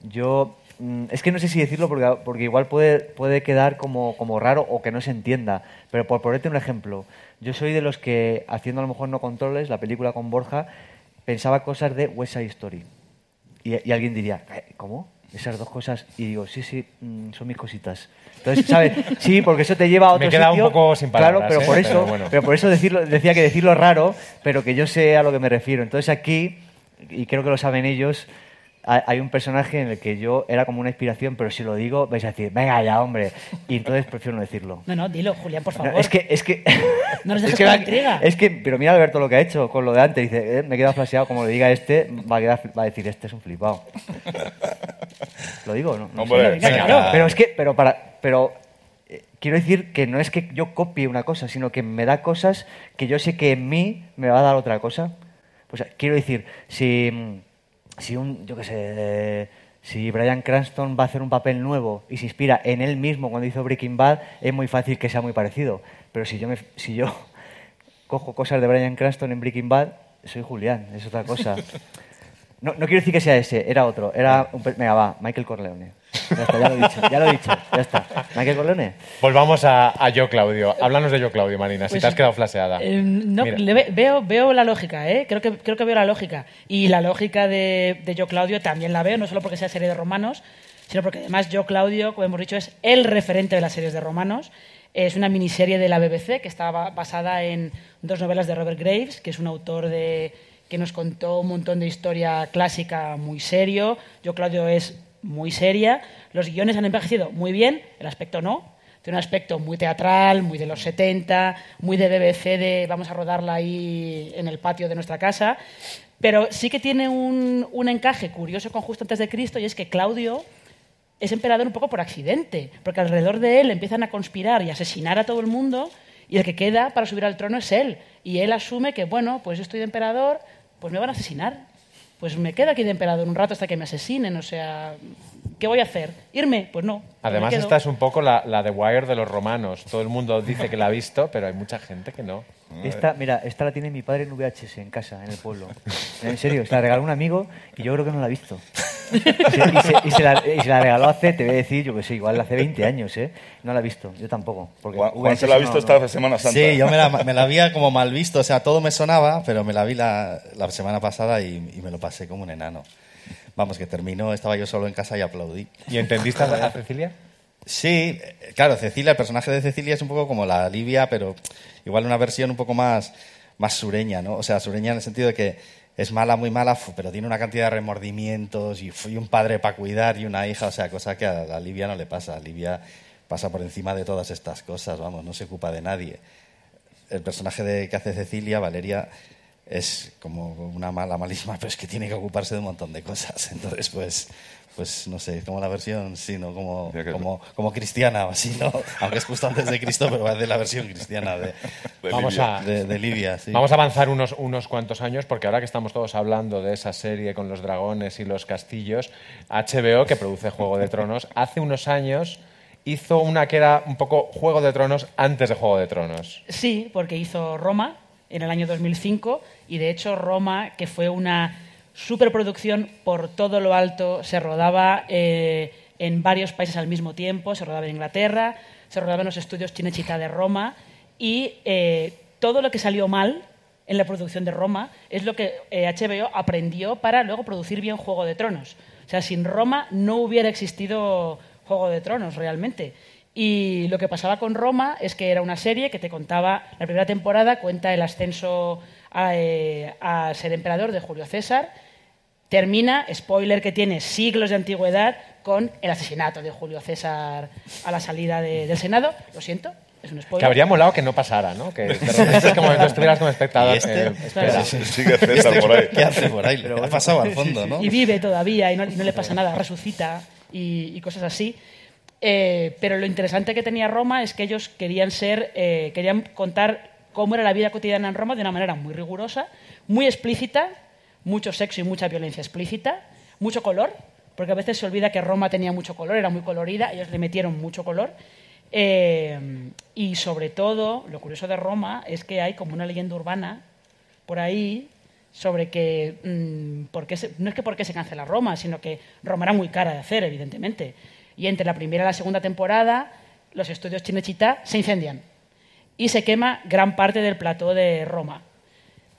Yo. Mm, Es que no sé si decirlo porque, porque igual puede, puede quedar como, como raro o que no se entienda. Pero por ponerte un ejemplo, yo soy de los que, haciendo a lo mejor no controles, la película con Borja, pensaba cosas de West Side Story. Y, y alguien diría, "Eh, ¿cómo? Esas dos cosas. Y digo, sí, sí, mm, son mis cositas. Entonces, ¿sabes? (laughs) Sí, porque eso te lleva a Me otro he quedado un sitio. poco sin Claro, pero ¿eh? por Pero eso, bueno. pero por eso decirlo, decía que decirlo es raro, pero que yo sé a lo que me refiero. Entonces aquí, y creo que lo saben ellos, hay un personaje en el que yo era como una inspiración, pero si lo digo vais a decir, venga ya, hombre. Y entonces prefiero no decirlo. No, no, dilo, Julián, por No, favor. es que, es que, (laughs) No nos es dejes que con me la intriga. es que, pero mira Alberto lo que ha hecho con lo de antes. Dice, eh, me he quedado flasheado, como le diga este, va a, quedar- va a decir, este es un flipado. (laughs) ¿Lo digo o no? No sé. Hombre, venga, venga. claro. Pero es que, pero para, pero eh, quiero decir que no es que yo copie una cosa, sino que me da cosas que yo sé que en mí me va a dar otra cosa. Pues quiero decir, si, si un, yo qué sé, si Brian Cranston va a hacer un papel nuevo y se inspira en él mismo cuando hizo Breaking Bad, es muy fácil que sea muy parecido. Pero si yo me, si yo (laughs) cojo cosas de Brian Cranston en Breaking Bad, soy Julián, es otra cosa. (laughs) No, no quiero decir que sea ese, era otro. Era un, venga, va, Michael Corleone. Ya está, ya lo he dicho, ya lo he dicho, ya está. Michael Corleone. Volvamos a, a yo, Claudio. Háblanos de yo, Claudio, Marina, si Pues, te has quedado flaseada. Eh, no, Mira. le ve- veo, veo la lógica, ¿eh? Creo que, creo que veo la lógica. Y la lógica de, de Yo Claudio también la veo, no solo porque sea serie de romanos, sino porque además Yo Claudio, como hemos dicho, es el referente de las series de romanos. Es una miniserie de la BBC que está ba- basada en dos novelas de Robert Graves, que es un autor de, que nos contó un montón de historia clásica muy serio. Yo Claudio es muy seria. Los guiones han envejecido muy bien, el aspecto no. Tiene un aspecto muy teatral, muy de los 70, muy de BBC, de vamos a rodarla ahí en el patio de nuestra casa. Pero sí que tiene un, un encaje curioso con Justo antes de Cristo y es que Claudio es emperador un poco por accidente, porque alrededor de él empiezan a conspirar y asesinar a todo el mundo y el que queda para subir al trono es él. Y él asume que, bueno, pues yo estoy de emperador, pues me van a asesinar. Pues me quedo aquí de emperador un rato hasta que me asesinen, o sea, ¿qué voy a hacer? ¿Irme? Pues no. Además, esta es un poco la, la de Wire de los romanos. Todo el mundo dice que la ha visto, pero hay mucha gente que no. Esta, mira, esta la tiene mi padre en VHS, en casa, en el pueblo. En serio, se la regaló un amigo y yo creo que no la ha visto. Y se, y se- y se la, y se la regaló hace, te voy a decir, yo que sé, igual hace 20 años, ¿eh? No la ha visto, yo tampoco. Porque Juan, Juan se la ha no- visto no. esta Semana Santa. Sí, yo me la, me la había como mal visto, o sea, todo me sonaba, pero me la vi la, la semana pasada y, y me lo pasé como un enano. Vamos, que terminó, estaba yo solo en casa y aplaudí. ¿Y entendiste (laughs) a Cecilia? Sí, eh, claro, Cecilia, el personaje de Cecilia es un poco como la Livia, pero igual una versión un poco más, más sureña, ¿no? O sea, sureña en el sentido de que es mala, muy mala, pero tiene una cantidad de remordimientos y, y un padre para cuidar y una hija, o sea, cosa que a la Livia no le pasa. A Livia pasa por encima de todas estas cosas, vamos, no se ocupa de nadie. El personaje de, que hace Cecilia, Valeria, es como una mala, malísima, (laughs) pero es que tiene que ocuparse de un montón de cosas. Entonces, pues, pues no sé, como la versión, sí, ¿no? Como, como, como cristiana, o así, ¿no? Aunque es justo antes de Cristo, pero va de la versión cristiana de, De Vamos Libia. a, de, de Libia, sí. Vamos a avanzar unos, unos cuantos años, porque ahora que estamos todos hablando de esa serie con los dragones y los castillos, HBO, que produce Juego de Tronos, hace unos años hizo una que era un poco Juego de Tronos antes de Juego de Tronos. Sí, porque hizo Roma en el año 2005 y de hecho Roma, que fue una superproducción por todo lo alto, se rodaba eh, en varios países al mismo tiempo, se rodaba en Inglaterra, se rodaba en los estudios Cinecittà de Roma y eh, todo lo que salió mal en la producción de Roma es lo que eh, HBO aprendió para luego producir bien Juego de Tronos. O sea, sin Roma no hubiera existido Juego de Tronos realmente. Y lo que pasaba con Roma es que era una serie que te contaba, la primera temporada cuenta el ascenso a, eh, a ser emperador de Julio César, termina, spoiler que tiene siglos de antigüedad, con el asesinato de Julio César a la salida de- del Senado. Lo siento, es un spoiler. Que habría molado que no pasara, ¿no? Que (laughs) es como no estuvieras como espectador. ¿Y este? eh, (laughs) espera. Sí, Sigue César por ahí. ¿Qué hace por ahí? Le ha pasado al fondo, ¿no? Y vive todavía y no, y no le pasa nada, resucita y, y cosas así. Eh, pero lo interesante que tenía Roma es que ellos querían ser, eh, querían contar cómo era la vida cotidiana en Roma de una manera muy rigurosa, muy explícita, mucho sexo y mucha violencia explícita, mucho color, porque a veces se olvida que Roma tenía mucho color, era muy colorida, ellos le metieron mucho color. Eh, y sobre todo, lo curioso de Roma es que hay como una leyenda urbana por ahí sobre que mm, por qué se- no es que por qué se cancela Roma, sino que Roma era muy cara de hacer, evidentemente. Y entre la primera y la segunda temporada, los estudios Cinecittà se incendian y se quema gran parte del plató de Roma.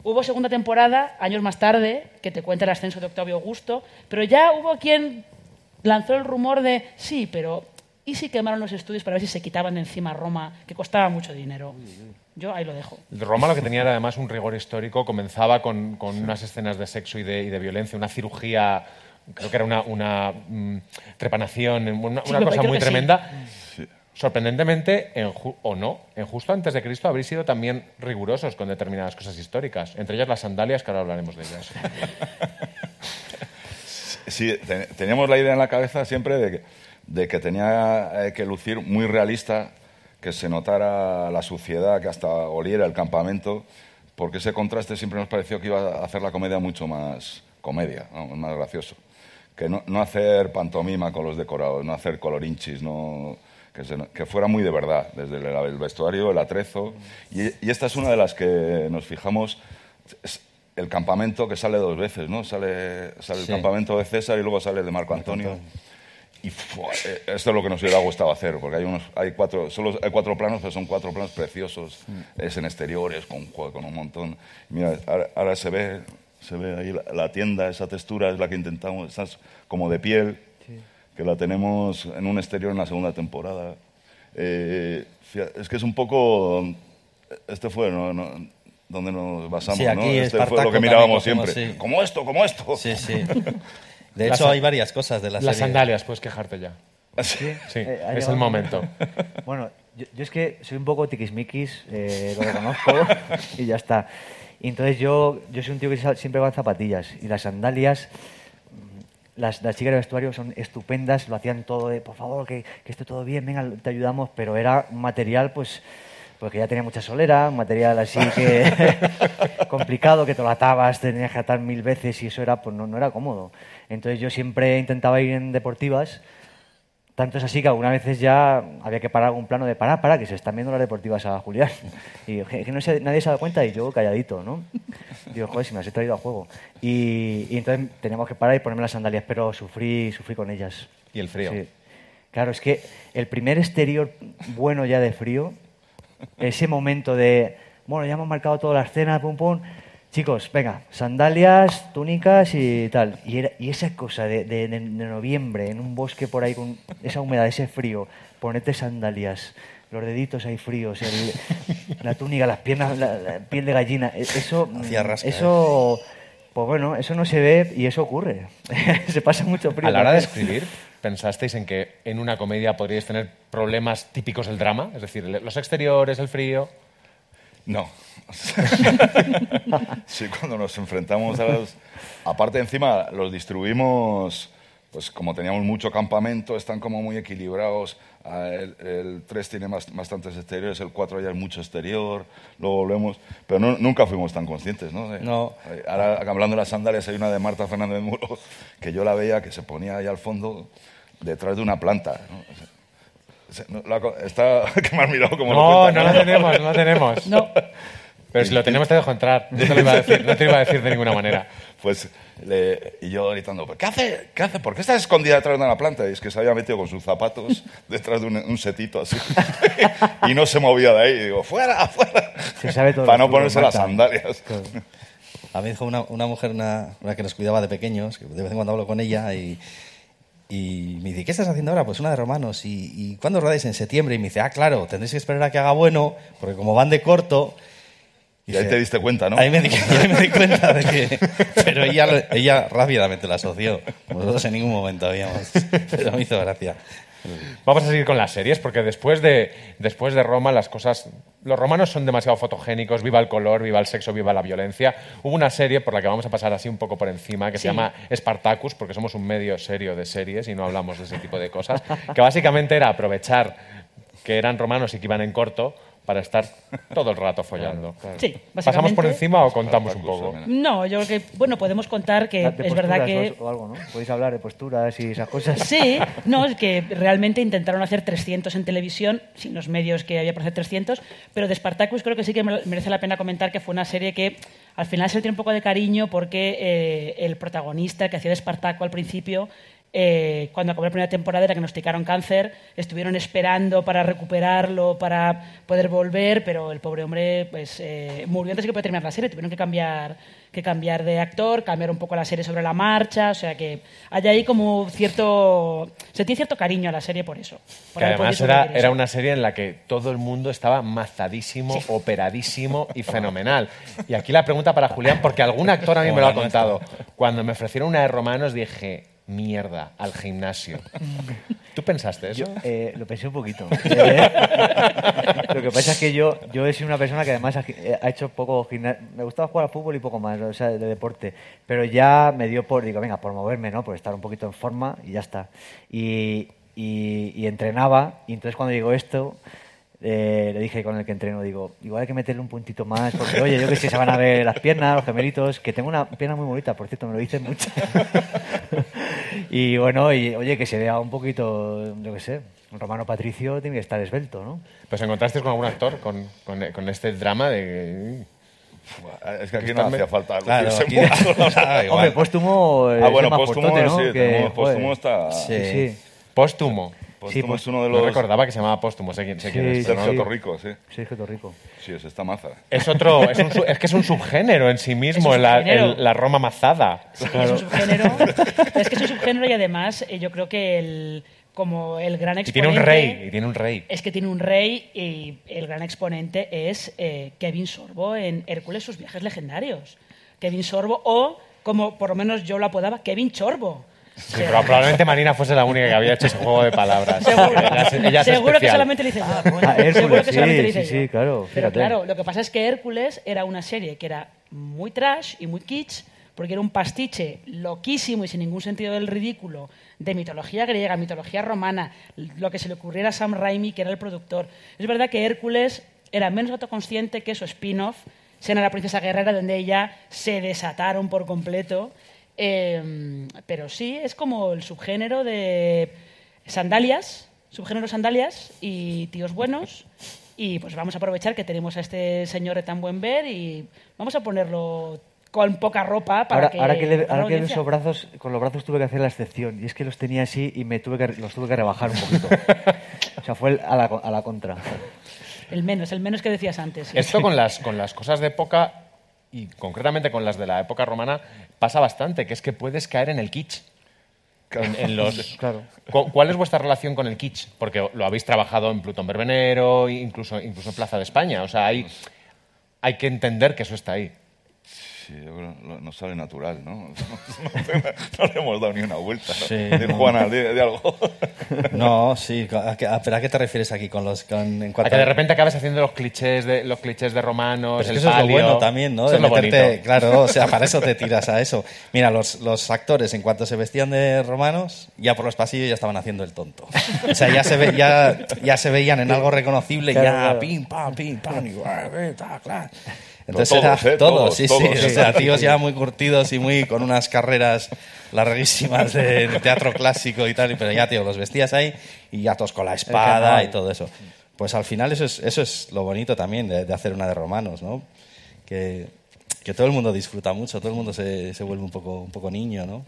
Hubo segunda temporada, años más tarde, que te cuenta el ascenso de Octavio Augusto, pero ya hubo quien lanzó el rumor de, sí, pero ¿y si quemaron los estudios para ver si se quitaban encima Roma, que costaba mucho dinero? Yo ahí lo dejo. Roma lo que tenía era además un rigor histórico, comenzaba con, con unas escenas de sexo y de violencia, una cirugía, creo que era una, una, mm, trepanación, una, Sí, una me cosa muy sí. tremenda. Sorprendentemente, en Ju- o no, en justo antes de Cristo habréis sido también rigurosos con determinadas cosas históricas, entre ellas las sandalias, que ahora hablaremos de ellas. (laughs) Sí, te- teníamos la idea en la cabeza siempre de que, de que tenía eh, que lucir muy realista, que se notara la suciedad, que hasta oliera el campamento, porque ese contraste siempre nos pareció que iba a hacer la comedia mucho más comedia, ¿no? más gracioso. Que no, no hacer pantomima con los decorados, no hacer colorinchis, no, que, se- que fuera muy de verdad, desde el, el vestuario, el atrezo. Y, y esta es una de las que nos fijamos. el campamento que sale dos veces, ¿no? Sale, sale Sí. el campamento de César y luego sale el de Marco Antonio. Y eh, esto es lo que nos hubiera gustado hacer, porque hay, unos, hay, cuatro, solo hay cuatro planos, pero son cuatro planos preciosos. Es en exteriores, con, con un montón. Mira, ahora, ahora se ve, se ve ahí la, la tienda, esa textura es la que intentamos, esa es como de piel, que la tenemos en un exterior en la segunda temporada. Eh, es que es un poco... Este fue ¿no? No, donde nos basamos, Sí, ¿no? aquí Este fue lo que mirábamos siempre. sí. Como esto, como esto. Sí, sí. (laughs) De hecho, hay varias cosas de la Las serie. sandalias, puedes quejarte ya. Sí. Sí, Eh, es llegado el momento. (laughs) Bueno, yo, yo es que soy un poco tiquismiquis, eh, lo reconozco (laughs) y ya está. Y entonces yo, yo soy un tío que siempre va en zapatillas y las sandalias, las, las chicas de vestuario son estupendas, lo hacían todo de, por favor, que, que esté todo bien, venga, te ayudamos, pero era un material, pues, porque ya tenía mucha solera, un material así (laughs) que (laughs) complicado, que te lo atabas, te tenías que atar mil veces y eso era, pues no, no era cómodo. Entonces yo siempre intentaba ir en deportivas, tanto es así que algunas veces ya había que parar algún plano de para, para, que se están viendo las deportivas a Julián. (laughs) Y que que no se- nadie se ha dado cuenta y yo calladito, ¿no? Digo, joder, si me las he traído a juego. Y, y entonces teníamos que parar y ponerme las sandalias, pero sufrí, sufrí con ellas. Y el frío. Sí. Claro, es que el primer exterior bueno ya de frío, ese momento de, bueno, ya hemos marcado toda la escena, pum, pum. Chicos, venga, sandalias, túnicas y tal. Y, era- y esa cosa de, de- noviembre, en un bosque por ahí con esa humedad, ese frío, ponerte sandalias, los deditos ahí fríos, el- la túnica, las piernas, la, la piel de gallina, e- eso, Hacía rasca, eso, pues bueno, eso no se ve y eso ocurre. (laughs) se pasa mucho frío. A la hora de escribir, ¿pensasteis en que en una comedia podríais tener problemas típicos del drama? Es decir, los exteriores, el frío. No. (laughs) sí, cuando nos enfrentamos a los... Aparte, encima, los distribuimos, pues como teníamos mucho campamento, están como muy equilibrados. Ah, El, el 3 tiene más- bastantes exteriores, el 4 ya es mucho exterior, luego volvemos... Pero no- nunca fuimos tan conscientes, ¿no? No. Ahora, hablando de las sandalias, hay una de Marta Fernández de Muro que yo la veía que se ponía ahí al fondo detrás de una planta. ¿no? Está (laughs) que me has mirado como No, no lo tenemos, no lo tenemos. No. Pero si lo tenemos te dejo entrar. No te lo iba a decir, no te lo iba a decir de ninguna manera. Pues, le- y yo gritando, ¿qué hace? ¿Qué hace? ¿Por qué estás escondida detrás de una planta? Y es que se había metido con sus zapatos (laughs) detrás de un, un setito así. (laughs) y no se movía de ahí. Y digo, ¡fuera, fuera! Se sabe todo Para lo no ponerse las sandalias. A mí dijo una, una mujer, una, una que nos cuidaba de pequeños, que de vez en cuando hablo con ella, y Y me dice, ¿qué estás haciendo ahora? Pues una de romanos. ¿Y, y cuándo rodáis? En septiembre. Y me dice, ah, claro, tendréis que esperar a que haga bueno, porque como van de corto... Y ahí te diste cuenta, ¿no? Ahí me di, (laughs) ahí me di cuenta de que... Pero ella, ella rápidamente la asoció. Nosotros en ningún momento habíamos... Pero me hizo gracia. Vamos a seguir con las series, porque después de, después de Roma las cosas... Los romanos son demasiado fotogénicos, viva el color, viva el sexo, viva la violencia. Hubo una serie por la que vamos a pasar así un poco por encima, que Sí. se llama Spartacus, porque somos un medio serio de series y no hablamos de ese tipo de cosas, que básicamente era aprovechar que eran romanos y que iban en corto para estar todo el rato follando. Sí, ¿Pasamos por encima o contamos un poco? No, yo creo que, bueno, podemos contar que De es verdad que... O, o algo, ¿no? Podéis hablar de posturas y esas cosas. Sí, no, es que realmente intentaron hacer 300 en televisión, sin los medios que había para hacer 300, pero de Spartacus creo que sí que merece la pena comentar que fue una serie que al final se le tiene un poco de cariño porque eh, el protagonista, que hacía de Espartaco al principio, eh, cuando acabó la primera temporada diagnosticaron cáncer, estuvieron esperando para recuperarlo, para poder volver, pero el pobre hombre pues, eh, murió antes de que pudiera terminar la serie, tuvieron que cambiar, que cambiar de actor, cambiar un poco la serie sobre la marcha, o sea que hay ahí como cierto... Se tiene cierto cariño a la serie por eso. por Que además era, una serie en la que todo el mundo estaba mazadísimo, operadísimo y fenomenal. Y aquí la pregunta para Julián, porque algún actor a mí me lo ha contado. Cuando me ofrecieron una de romanos dije, mierda, al gimnasio. (laughs) ¿Tú pensaste eso? Yo eh, lo pensé un poquito. Eh, (laughs) lo que pasa es que yo, yo he sido una persona que además ha, ha hecho poco gimnasio. Me gustaba jugar al fútbol y poco más, o sea, de deporte. Pero ya me dio por, digo, venga, por moverme, ¿no? Por estar un poquito en forma y ya está. Y, y- y entrenaba, y entonces cuando llegó esto, eh, le dije con el que entreno, digo, igual hay que meterle un puntito más, porque oye, yo que sé, se van a ver las piernas, los gemelitos, que tengo una pierna muy bonita, por cierto, me lo dicen mucho. (laughs) (laughs) y bueno, y oye, que se vea un poquito, yo qué sé, romano patricio tiene que estar esbelto, ¿no? Pues encontraste con algún actor con, con- con este drama de... Es que aquí no hacía falta Claro. (laughs) Hombre, póstumo Ah, bueno, póstumo, ¿no? sí, póstumo está... Sí, sí. Póstumo. Póstumo pues- es uno de No recordaba que se llamaba Póstumo, sé quién, sé quién es. Sergio Torrico, sí. Sí, es que rico. Sí, es esta maza. Es otro, es, un su- es que es un subgénero en sí mismo, la, subgénero. el- la Roma mazada. Sí, es un subgénero. (laughs) es que es un subgénero y además eh, yo creo que el, como el gran Y exponente... tiene un rey, y tiene un rey. Es que tiene un rey y el gran exponente es eh, Kevin Sorbo en Hércules, sus viajes legendarios. Kevin Sorbo o, como por lo menos yo lo apodaba, Kevin Chorbo. Sí, pero probablemente Marina fuese la única que había hecho ese juego de palabras. Seguro, Ella es- ella es Seguro que solamente le hice yo. Ah, Seguro Hércules, que solamente le sí, hice sí, yo. sí, claro, Pero fíjate. claro, lo que pasa es que Hércules era una serie que era muy trash y muy kitsch, porque era un pastiche loquísimo y sin ningún sentido del ridículo de mitología griega, mitología romana, lo que se le ocurriera a Sam Raimi, que era el productor. Es verdad que Hércules era menos autoconsciente que su spin-off, Sena la princesa guerrera, donde ella se desataron por completo. Eh, pero sí, es como el subgénero de sandalias, subgénero sandalias y tíos buenos. Y pues vamos a aprovechar que tenemos a este señor de tan buen ver y vamos a ponerlo con poca ropa para Ahora, que... ahora que, le, ahora que esos brazos, con los brazos tuve que hacer la excepción. Y es que los tenía así y me tuve que, los tuve que rebajar un poquito. (laughs) o sea, fue el- a la, a la contra. El menos, el menos que decías antes. sí. Esto con las, con las cosas de época, y concretamente con las de la época romana, pasa bastante, que es que puedes caer en el kitsch. En, en los... (laughs) Claro. Cu- ¿Cuál es vuestra relación con el kitsch? Porque lo habéis trabajado en Plutón Verbenero, incluso, incluso en Plaza de España. O sea, hay, hay que entender que eso está ahí. Sí, yo creo que no- nos sale natural, ¿no? (laughs) No, le hemos dado ni una vuelta. ¿no? Sí, De no. Juana, de, de algo. (laughs) No, sí. ¿a qué, a, pero ¿a qué te refieres aquí con los... Con, en A cuanto que de repente acabas haciendo los clichés de, los clichés de romanos, Pero es el que eso es lo bueno también, ¿no? Eso De es lo meterte- bonito. claro, o sea, para eso te (laughs) tiras a eso. Mira, los, los actores, en cuanto se vestían de romanos, ya por los pasillos ya estaban haciendo el tonto. O sea, ya se, ve, ya, ya se veían en algo reconocible, Claro, ya claro. pim, pam, pim, pam, y, claro. Entonces todos, era ¿eh? todos, Todos, sí, todos. sí. O sea, (laughs) tíos ya muy curtidos y muy con unas carreras larguísimas de teatro clásico y tal, pero ya, tío, los vestías ahí y ya todos con la espada y todo eso. Pues al final eso es, eso es lo bonito también de, de hacer una de romanos, ¿no? Que, que todo el mundo disfruta mucho, todo el mundo se, se vuelve un poco, un poco niño, ¿no?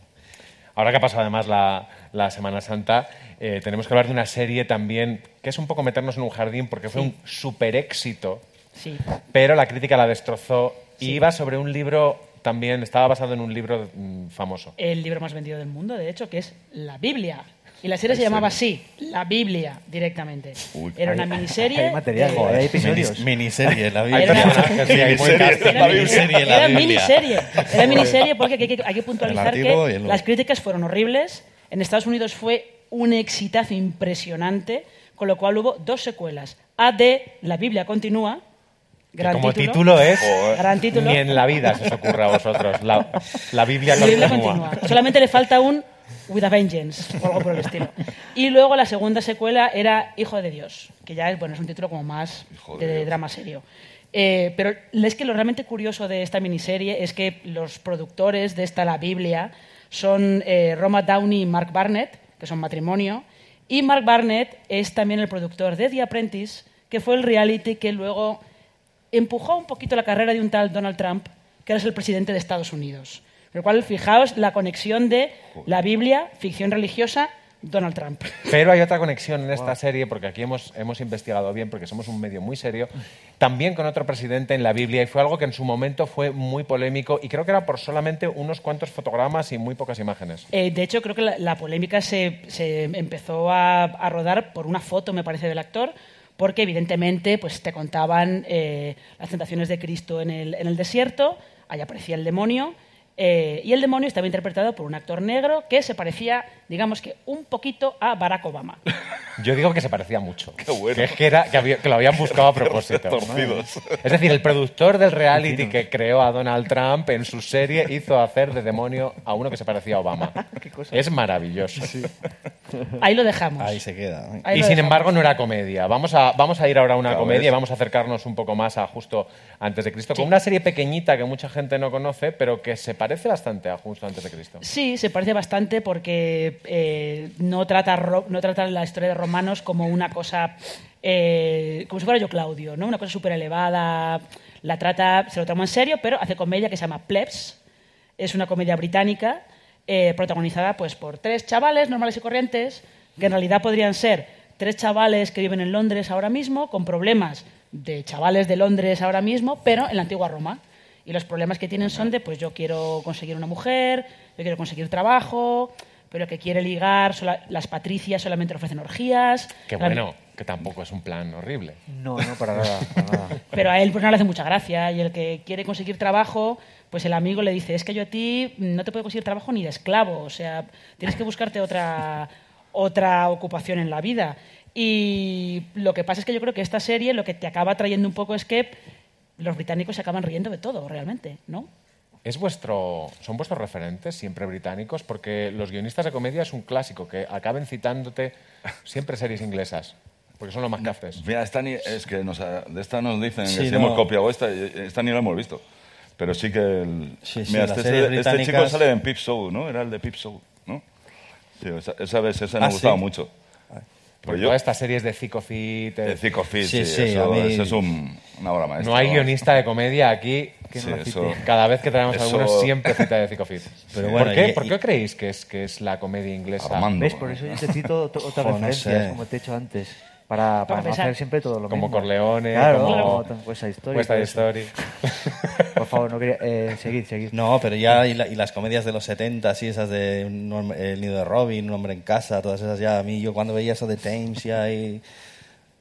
Ahora que ha pasado además la, la Semana Santa, eh, tenemos que hablar de una serie también que es un poco meternos en un jardín porque fue un super éxito, Sí. pero la crítica la destrozó y iba sobre un libro también estaba basado en un libro mm, famoso. El libro más vendido del mundo, de hecho, que es la Biblia. Y la serie se ¿En llamaba así, La Biblia, directamente. Uy. Era una (laughs) Hay- miniserie. hay material, eh, joder, hay episodios. Minis- (laughs) (laughs) miniserie, la Biblia. personajes, sí, hay buen Miniserie. Era, la era Biblia. miniserie. Era miniserie porque hay que, hay que puntualizar que el las críticas fueron horribles. En Estados Unidos fue un exitazo impresionante, con lo cual hubo dos secuelas. AD, La Biblia continúa. Que Gran como título, es. Gran título. Ni en la vida se os ocurra a vosotros. La, la Biblia La Biblia continúa. continúa. Solamente le falta un With a Vengeance o algo por el estilo. Y luego la segunda secuela era Hijo de Dios, que ya es, bueno, es un título como más Hijo de drama serio. Eh, pero es que lo realmente curioso de esta miniserie es que los productores de esta La Biblia son eh, Roma Downey y Mark Barnett, que son matrimonio, y Mark Barnett es también el productor de The Apprentice, que fue el reality que luego empujó un poquito la carrera de un tal Donald Trump, que ahora es el presidente de Estados Unidos. Con lo cual, fijaos la conexión de la Biblia, ficción religiosa, Donald Trump. (laughs) Pero hay otra conexión en esta serie, porque aquí hemos, hemos investigado bien, porque somos un medio muy serio, también con otro presidente en la Biblia, y fue algo que en su momento fue muy polémico, y creo que era por solamente unos cuantos fotogramas y muy pocas imágenes. Eh, de hecho, creo que la, la polémica se, se empezó a, a rodar por una foto, me parece, del actor, porque evidentemente pues, te contaban eh, las tentaciones de Cristo en el, en el desierto, ahí aparecía el demonio, eh, y el demonio estaba interpretado por un actor negro que se parecía, digamos que, un poquito a Barack Obama. Yo digo que se parecía mucho. Qué bueno. Que, es que, era, que, había- que lo habían buscado a (laughs) propósito. Torcidos. Es decir, el productor del reality que creó a Donald Trump en su serie hizo hacer de demonio a uno que se parecía a Obama. (laughs) Es maravilloso. Ahí lo dejamos. Ahí se queda. Ahí y sin dejamos. embargo no era comedia. Vamos a, vamos a ir ahora a una Claro, comedia ¿ves? y vamos a acercarnos un poco más a justo antes de Cristo, con una serie pequeñita que mucha gente no conoce, pero que se parece bastante a justo antes de Cristo. Sí, se parece bastante porque eh, no, trata no trata la historia de romanos como una cosa, eh, como si fuera yo Claudio, ¿no? una cosa súper elevada. La trata, se lo toma en serio, pero hace comedia que se llama Plebs. Es una comedia británica eh, protagonizada pues, por tres chavales normales y corrientes, que en realidad podrían ser tres chavales que viven en Londres ahora mismo, con problemas de chavales de Londres ahora mismo, pero en la antigua Roma. Y los problemas que tienen son de, pues yo quiero conseguir una mujer, yo quiero conseguir trabajo, pero que quiere ligar, sola- las patricias solamente le ofrecen orgías. Que La- bueno, que tampoco es un plan horrible. No, no, para nada. Para nada. Pero a él pues, no le hace mucha gracia. Y el que quiere conseguir trabajo, pues el amigo le dice, es que yo a ti no te puedo conseguir trabajo ni de esclavo. O sea, tienes que buscarte otra, otra ocupación en la vida. Y lo que pasa es que yo creo que esta serie lo que te acaba trayendo un poco es que los británicos se acaban riendo de todo, realmente, ¿no? ¿Es vuestro, ¿Son vuestros referentes siempre británicos? Porque los guionistas de comedia es un clásico, que acaben citándote siempre series inglesas, porque son los más cafres. Mira, esta ni- es que nos de esta nos dicen Sí, que si no. hemos copiado esta, esta ni la hemos visto. Pero sí que el, Sí, sí, mira, este, este- este chico sale en Pip Show, ¿no? Era el de Pip Show, ¿no? Sí, esa, esa vez esa me Ah, ha gustado sí. mucho. Porque Pues yo, todas estas series de Zico Fit, eh, de Zico Fit, Sí, sí, sí, eso, mí- eso es un- una obra maestra. no hay guionista de comedia aquí Que no Sí, la eso- cite. Cada vez que traemos Eso- alguno siempre cita de Zico Fit. (laughs) Pero ¿Por, bueno, qué? y- ¿Por qué creéis que es, que es la comedia inglesa? Armando. ¿Ves? Por eso yo te cito ot- (laughs) otras no referencias, sé. como te he hecho antes, para, para, no pensar. hacer siempre todo lo Como mismo. Corleone, claro, como como. West Side todo eso. Story. (laughs) Por favor, no quería... Eh, seguid, seguid. No, pero ya, y, la- y las comedias de los 70, sí, esas de un El nido de Robin, Un hombre en casa, todas esas ya, a mí yo cuando veía eso de Thames ya y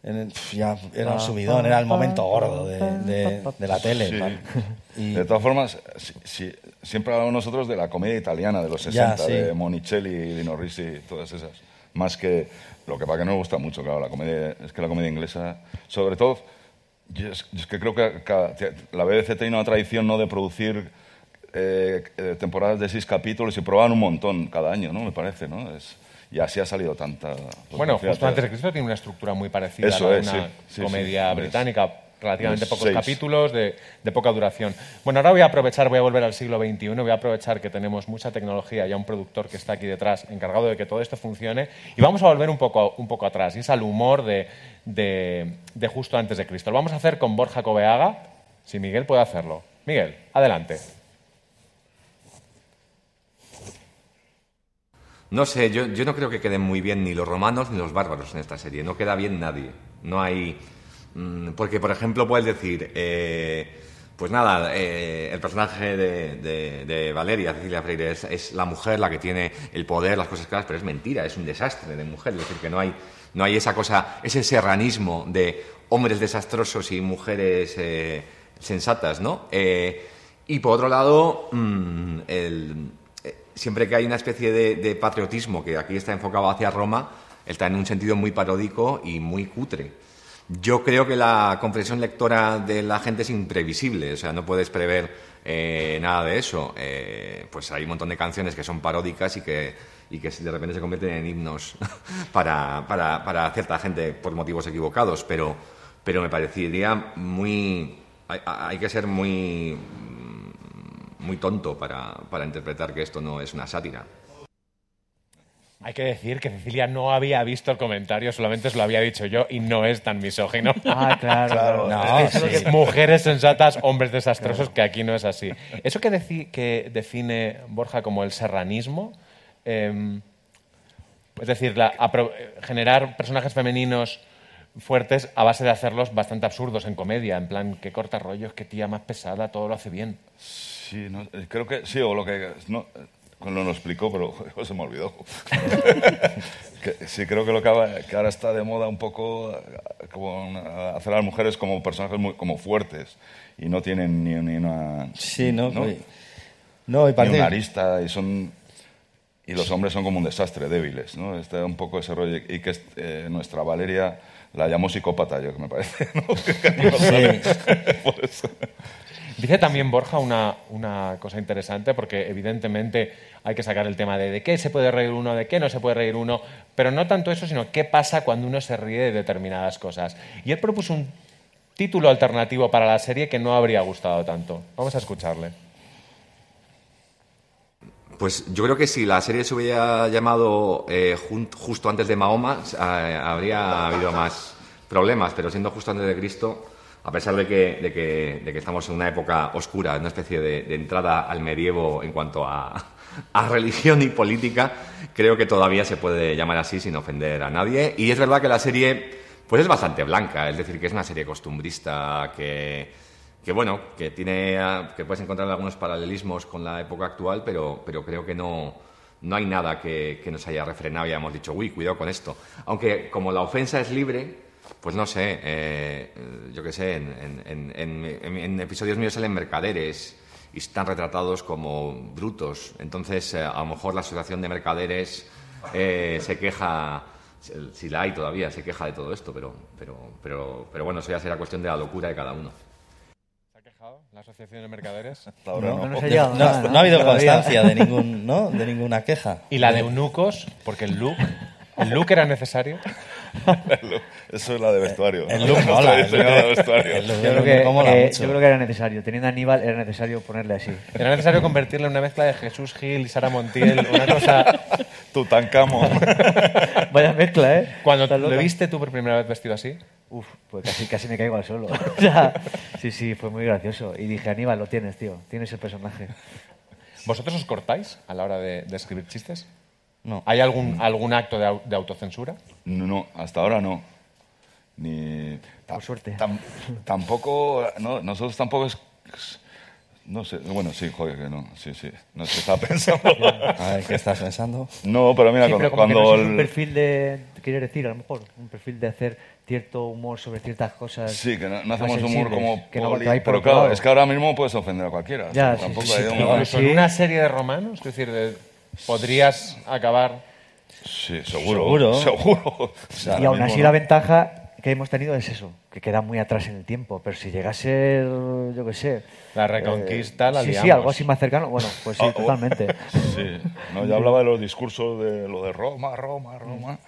en el- pf, ya era un subidón, era el momento gordo de, de- de la tele. Sí. Y, De todas formas, si- si- siempre hablamos nosotros de la comedia italiana de los Ya, 60, sí. de Monicelli, Dino Risi y todas esas. Más que lo que para que no me gusta mucho, claro, la comedia, es que la comedia inglesa, sobre todo, yo es, yo es que creo que cada- la BBC tiene una tradición no de producir eh, eh, temporadas de seis capítulos y proban un montón cada año, ¿no? Me parece, ¿no? Es, y así ha salido tanta... pues, Bueno, justo antes de Cristo tiene una estructura muy parecida Eso a es, una sí, sí, comedia sí. británica, relativamente pocos seis. capítulos, de, de poca duración. Bueno, ahora voy a aprovechar, voy a volver al siglo XXI, voy a aprovechar que tenemos mucha tecnología y a un productor que está aquí detrás encargado de que todo esto funcione y vamos a volver un poco, un poco atrás, y es al humor de, de- de justo antes de Cristo. Lo vamos a hacer con Borja Coveaga, si Miguel puede hacerlo. Miguel, adelante. No sé, yo, yo no creo que queden muy bien ni los romanos ni los bárbaros en esta serie. No queda bien nadie. No hay. mm, Porque, por ejemplo, puedes decir. eh, pues nada, eh, el personaje de, de- Valeria, Cecilia Freire, es, la mujer la que tiene el poder, las cosas claras, pero es mentira, es un desastre de mujer. Es decir, que no hay, no hay esa cosa, ese serranismo de hombres desastrosos y mujeres eh, sensatas, ¿no? Y por otro lado, mm, el- siempre que hay una especie de, patriotismo que aquí está enfocado hacia Roma, está en un sentido muy paródico y muy cutre. Yo creo que la comprensión lectora de la gente es imprevisible, o sea, no puedes prever eh, nada de eso. Eh, pues hay un montón de canciones que son paródicas y que, y que de repente se convierten en himnos (laughs) para, para, para cierta gente por motivos equivocados, pero, pero me parecería muy... Hay que ser muy, muy tonto para, para interpretar que esto no es una sátira. Hay que decir que Cecilia no había visto el comentario, solamente se lo había dicho yo y no es tan misógino. (laughs) Ah, claro. Claro, No, Es sí. que Mujeres sensatas, hombres desastrosos, que aquí no es así. Eso que, deci- que define Borja como el serranismo, eh, es decir, la- generar personajes femeninos fuertes a base de hacerlos bastante absurdos en comedia, en plan, que corta rollos, que tía más pesada, todo lo hace bien. Sí, no, eh, creo que sí, o lo que. No, eh, cuando lo explicó, pero (laughs) se me olvidó. (laughs) Sí, creo que lo que, ahora- está de moda un poco eh, como una- hacer a las mujeres como personajes muy, como fuertes y no tienen ni, ni una. Sí, ¿no? ¿no? No, y ni parece... una arista y son. Y los hombres son como un desastre, débiles, ¿no? Está un poco ese rollo. Y que eh, nuestra Valeria la llamó psicópata, yo que me parece, (laughs) ¿no? Por eso. Dice también Borja una, una cosa interesante, porque evidentemente hay que sacar el tema de de qué se puede reír uno, de qué no se puede reír uno, pero no tanto eso, sino qué pasa cuando uno se ríe de determinadas cosas. Y él propuso un título alternativo para la serie que no habría gustado tanto. Vamos a escucharle. Pues yo creo que si la serie se hubiera llamado eh, justo antes de Mahoma, eh, habría habido más problemas, pero siendo justo antes de Cristo, a pesar de que, estamos en una época oscura, una especie de, entrada al medievo en cuanto (laughs) a, religión y política, creo que todavía se puede llamar así sin ofender a nadie. Y es verdad que la serie pues es bastante blanca, es decir, que es una serie costumbrista que bueno, que tiene que puedes encontrar algunos paralelismos con la época actual, pero, creo que no, no hay nada que, nos haya refrenado y hayamos dicho, uy, cuidado con esto. Aunque como la ofensa es libre, pues no sé, eh, yo qué sé, en, en- en- en- en- en episodios míos salen mercaderes y están retratados como brutos. Entonces, eh, a lo mejor la asociación de mercaderes eh, se queja, si la hay todavía, se queja de todo esto, pero, pero, pero, pero bueno, eso ya será cuestión de la locura de cada uno. ¿Se ha quejado la Asociación de Mercaderes? (laughs) No, no. no nos ha llegado (laughs) No, nada, no ha habido Todavía. constancia de, ningún, ¿no? de ninguna queja. Y la de eunucos, porque el look, el look era necesario. (laughs) (laughs) Eso es la de vestuario. El look mola, Yo creo, que, era necesario. Teniendo a Aníbal, era necesario ponerle así. Era necesario convertirle en una mezcla de Jesús Gil y Sara Montiel, una cosa... (laughs) Tutankamón. (laughs) Vaya mezcla, ¿eh? Cuando lo viste tú por primera vez vestido así, Uf, pues casi, casi me caigo al suelo. O sea, sí, sí, fue muy gracioso. Y dije, Aníbal, lo tienes, tío. Tienes el personaje. ¿vosotros os cortáis a la hora de, de escribir chistes? No. ¿Hay algún, algún acto de, au- de autocensura? No, no, hasta ahora no. Ni. ta- Por suerte. tam- tampoco. No, nosotros tampoco es. No sé, bueno, sí, joder, que no. Sí, sí. No sé, estaba (laughs) pensando. A ver, ¿qué estás pensando? No, pero mira, Sí, cuando. pero como que cuando no es un el- perfil de... Quiero decir, a lo mejor, un perfil de hacer cierto humor sobre ciertas cosas Sí, que no, no más hacemos humor sensibles, como. que no poli- que hay por pero otro claro, lado. es que ahora mismo puedes ofender a cualquiera. o Ya, sea, sí, tampoco sí, hay sí, un- claro. Incluso en una serie de romanos, es decir, de- podrías acabar... Sí, seguro. Seguro. Seguro. O sea, Y aún así no. la ventaja que hemos tenido es eso, que queda muy atrás en el tiempo. Pero si llegase, yo qué sé... La reconquista, la Sí, sí, liamos. algo así más cercano. Bueno, pues sí, Ah, (laughs) oh. totalmente. (laughs) Sí, no, yo hablaba de los discursos de lo de Roma, Roma, Roma,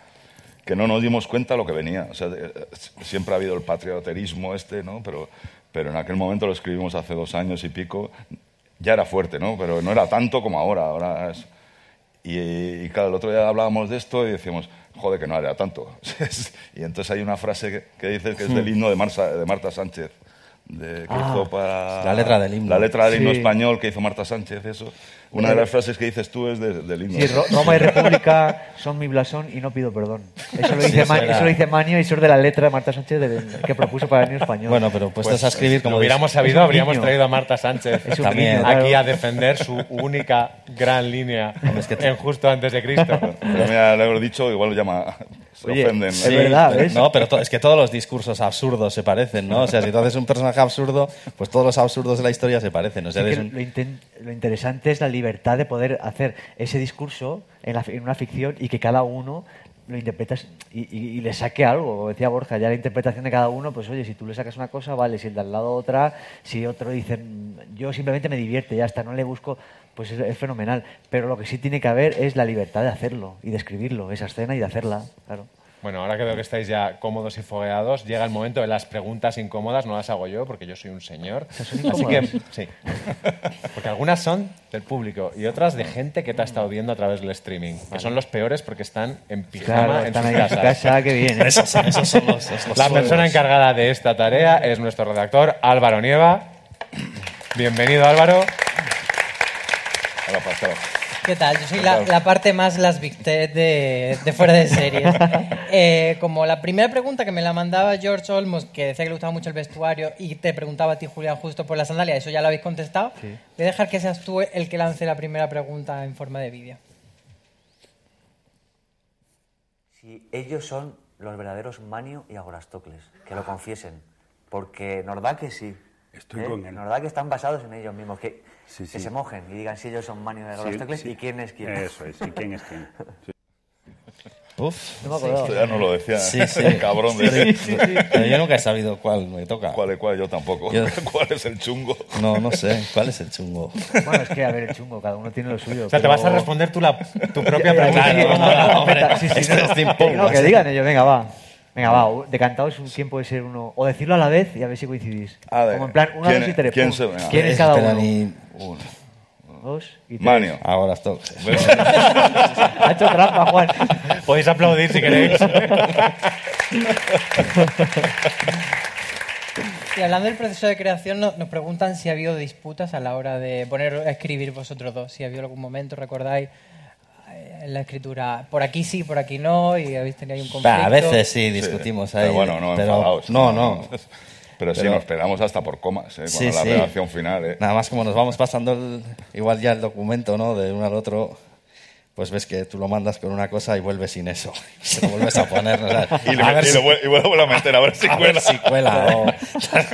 que no nos dimos cuenta lo que venía. O sea, de- eh, siempre ha habido el patrioterismo este, ¿no? Pero, pero en aquel momento lo escribimos hace dos años y pico, ya era fuerte, ¿no? Pero no era tanto como ahora. ahora es- y, y claro, el otro día hablábamos de esto y decíamos, joder, que no era tanto. (laughs) y entonces hay una frase que, que dice que es del himno de, Marsa- de Marta Sánchez, de, que Ah, hizo para... la letra del himno. La letra del himno Sí. español que hizo Marta Sánchez, eso. Una de las frases que dices tú es de- del himno. Sí, Ro- Roma y República son mi blasón y no pido perdón. Eso lo Sí, dice, era- eso lo dice Manio y eso es de la letra de Marta Sánchez de- que propuso para el niño español. Bueno, pero puestos a escribir como lo hubiéramos sabido, es habríamos traído a Marta Sánchez Es un También. guiño, aquí claro. a defender su única gran línea en justo antes de Cristo. Pero mira, le he dicho, igual lo llama... Se Oye, ofenden. es verdad. No, pero to- es que todos los discursos absurdos se parecen, ¿no? O sea, si tú haces un personaje absurdo, pues todos los absurdos de la historia se parecen. O sea, Sí, eres que un- lo, inten- lo interesante es la libertad de poder hacer ese discurso en, la fi- en una ficción y que cada uno lo interpreta y, y- y le saque algo. Como decía Borja, ya la interpretación de cada uno, pues oye, si tú le sacas una cosa, vale, si el de al lado otra, si otro dice, "Mm, yo simplemente me divierte, ya está, no le busco, pues es, es fenomenal. Pero lo que sí tiene que haber es la libertad de hacerlo y de escribirlo, esa escena y de hacerla, claro. Bueno, ahora que veo que estáis ya cómodos y fogueados, llega el momento de las preguntas incómodas. No las hago yo porque yo soy un señor. Así que, sí. (laughs) Porque algunas son del público y otras de gente que te ha estado viendo a través del streaming. Que son los peores porque están en pijama Claro, en están sus ahí casas. casa, qué bien. ¿eh? (laughs) Esos, esos son los, los La persona encargada de esta tarea es nuestro redactor Álvaro Nieva. Bienvenido Álvaro. Pásalo. ¿Qué tal? Yo soy la, la parte más las Big Ted de, de fuera de series. (laughs) Eh, como la primera pregunta que me la mandaba George Olmos, que decía que le gustaba mucho el vestuario, y te preguntaba a ti, Julián, justo por la sandalia, eso ya lo habéis contestado. Sí. Voy a dejar que seas tú el que lance la primera pregunta en forma de vídeo. Si ellos son los verdaderos Manio y Agorastocles, que lo confiesen, porque nos da que sí. Estoy ¿eh? con él. Nos da que están basados en ellos mismos, que, Sí, que se mojen y digan si ellos son Manio Agorastocles sí. y quién es quién. Eso es, y quién es quién. Sí. Uf. No me. Esto ya no lo decía. Sí, sí. el cabrón de... Pero yo nunca he sabido cuál me toca. ¿Cuál es cuál? Yo tampoco. Yo- ¿Cuál es el chungo? No, no sé. ¿Cuál es el chungo? Bueno, es que, a ver, el chungo, cada uno tiene lo suyo. O sea, te vas a responder tú la, tu propia pregunta. Claro, no, no, hombre, esto que ¿no? digan ellos, venga, va. Venga, va, decantaos un quién puede ser uno. O decirlo a la vez y a ver si coincidís. A ver, Como en plan, una, ¿quién- dos y tres. quién pum. se- venga. ¿Quién es cada uno? ni- Uno. Dos y tres. Manio. Ahora estoy. (laughs) Ha hecho trampa, Juan. Podéis aplaudir si queréis. Y hablando del proceso de creación, no- nos preguntan si ha habido disputas a la hora de poner a escribir vosotros dos. Si ha habido algún momento, recordáis, en la escritura, por aquí sí, por aquí no, y habéis tenido ahí un conflicto. a veces sí discutimos Sí, ahí. Pero bueno, no pero-. No, no. (laughs) Pero, sí, Pero- nos pegamos hasta por comas, ¿eh? Sí, la sí. redacción final, ¿eh? Nada más como nos vamos pasando el- igual ya el documento, ¿no? De uno al otro, pues ves que tú lo mandas con una cosa y vuelves sin eso. Y (laughs) se lo vuelves a poner. (laughs) Y, le, a y si, lo vuel- y vuelvo a meter, a ver si a cuela. ver si cuela. o-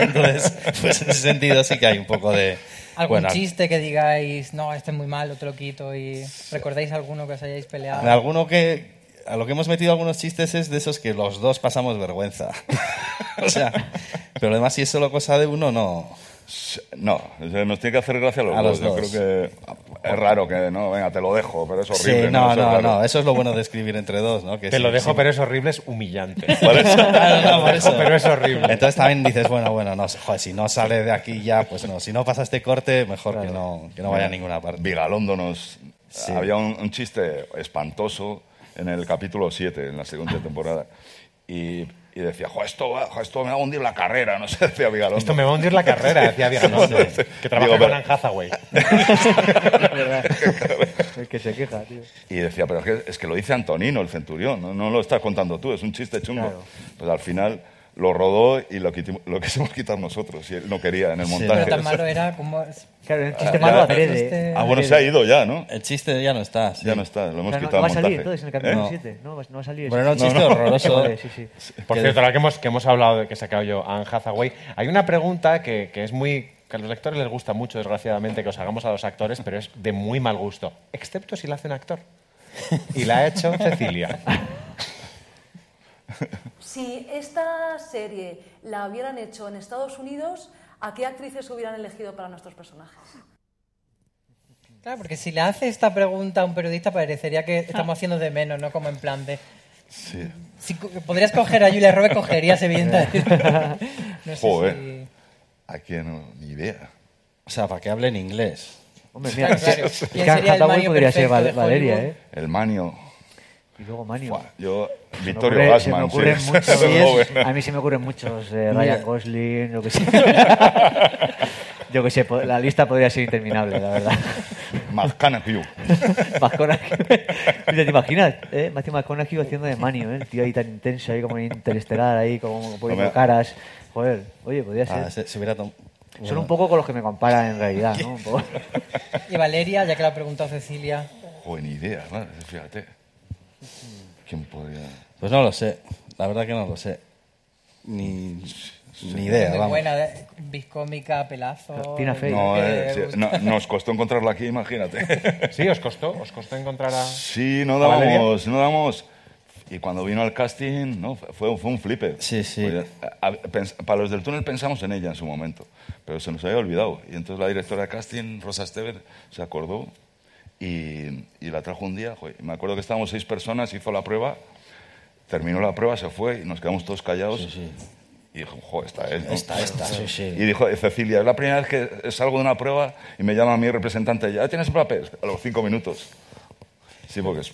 Entonces, pues en ese sentido sí que hay un poco de... ¿Algún bueno, chiste que digáis, no, este es muy malo, te lo quito, y recordáis alguno que os hayáis peleado? Alguno que... A lo que hemos metido algunos chistes es de esos que los dos pasamos vergüenza. (laughs) o sea, pero además si es solo cosa de uno, no. No, nos tiene que hacer gracia a los, A dos. los Yo dos. creo que es raro que, no, venga, te lo dejo, pero es horrible. sí, no, Eso es no, no. Eso es lo bueno de escribir entre dos, ¿no? Que Te sí, lo dejo, sí. pero es horrible, es humillante. Por eso- Claro, no, por eso. Pero es horrible. Entonces también dices, bueno, bueno, no, joder, si no sale de aquí ya, pues no. Si no pasa este corte, mejor que, no, que no vaya a ninguna parte. Vigalondo nos... Sí. Había un, un chiste espantoso en el capítulo 7, en la segunda temporada. Y, y decía, jo, esto, va- jo, esto me va a hundir la carrera, no sé, (laughs) decía Vigalondo. Esto me va a hundir la carrera, decía Vigalondo, que trabaja con Anne Hathaway. (laughs) El que se queja, tío. Y decía, pero es que, es que lo dice Antonino, el centurión, no, no lo estás contando tú, es un chiste chungo. Claro. Pues al final lo rodó y lo, quitimo- lo quisimos quitar nosotros, y él no quería en el Sí. montaje. Pero tan malo era como... Claro, el Ah, chiste ya- malo Este- adrede. Ah, bueno, se ha ido ya, ¿no? El chiste ya no está. sí. Ya no está, lo hemos O sea, no, quitado no va a salir entonces en el capítulo ¿Eh? 7. No, va- no va a salir. Bueno, era un chiste horroroso. Vale, sí, sí. (laughs) Por cierto, ahora que hemos, que hemos hablado de que he sacado yo Anne Hathaway, hay una pregunta que, que es muy que a los lectores les gusta mucho, desgraciadamente, que os hagamos a los actores, pero es de muy mal gusto, excepto si la hace un actor. Y la ha hecho Cecilia. (laughs) Si esta serie la hubieran hecho en Estados Unidos, ¿a qué actrices hubieran elegido para nuestros personajes? Claro, porque si le hace esta pregunta a un periodista parecería que estamos haciendo de menos, ¿no? Como en plan de... Sí. Si podrías coger a Julia Roberts, cogerías evidentemente. (laughs) No sé Joder. si... ¿A quién? No, ni idea. O sea, para que hable en inglés. Hombre, mira, Claro, (laughs) claro. es que ¿Quién sería el Mario podría ser Valeria? ¿eh? El manio. Y luego Manio. Yo, Se me Vittorio ocurre- Gassman, se me sí, ocurren es- (laughs) muchos, es joven. A mí se me ocurren muchos. eh. Ryan Gosling, lo que sé. (laughs) Yo que sé, la lista podría ser interminable, la verdad. McConaughey. (laughs) McConaughey. Mira, ¿Te imaginas? ¿eh? Matthew McConaughey haciendo de Manio, ¿eh? El tío ahí tan intenso, ahí como en interestelar, ahí como poniendo caras. Joder, oye, podría ser. Ah, se, se hubiera tom- Son un poco con los que me comparan en realidad, ¿no? Un poco. Y Valeria, ya que la ha preguntado Cecilia. Joder, ni idea, madre, fíjate. ¿Quién podría...? Pues no lo sé, la verdad que no lo sé. Ni, ni idea, vamos. buena, ¿eh? biscómica, pelazo. No, eh, sí, no, nos costó encontrarla aquí, imagínate. (laughs) ¿Sí? ¿Os costó? ¿Os costó encontrar a...? Sí, no dábamos, no dábamos. Y cuando vino al casting, no, fue, fue un flipper. Sí, sí. Pues, a- a- pens- para los del túnel pensamos en ella en su momento, pero se nos había olvidado. Y entonces la directora de casting, Rosa Estever, se acordó y, y la trajo un día. joder, me acuerdo que estábamos seis personas, hizo la prueba, terminó la prueba, se fue y nos quedamos todos callados. Y dijo, joder, esta es. ¿no?". Esta, esta, sí, sí. Y dijo, Cecilia, es la primera vez que salgo de una prueba y me llama mi representante, ¿ya tienes papel? A los cinco minutos. Sí, porque es,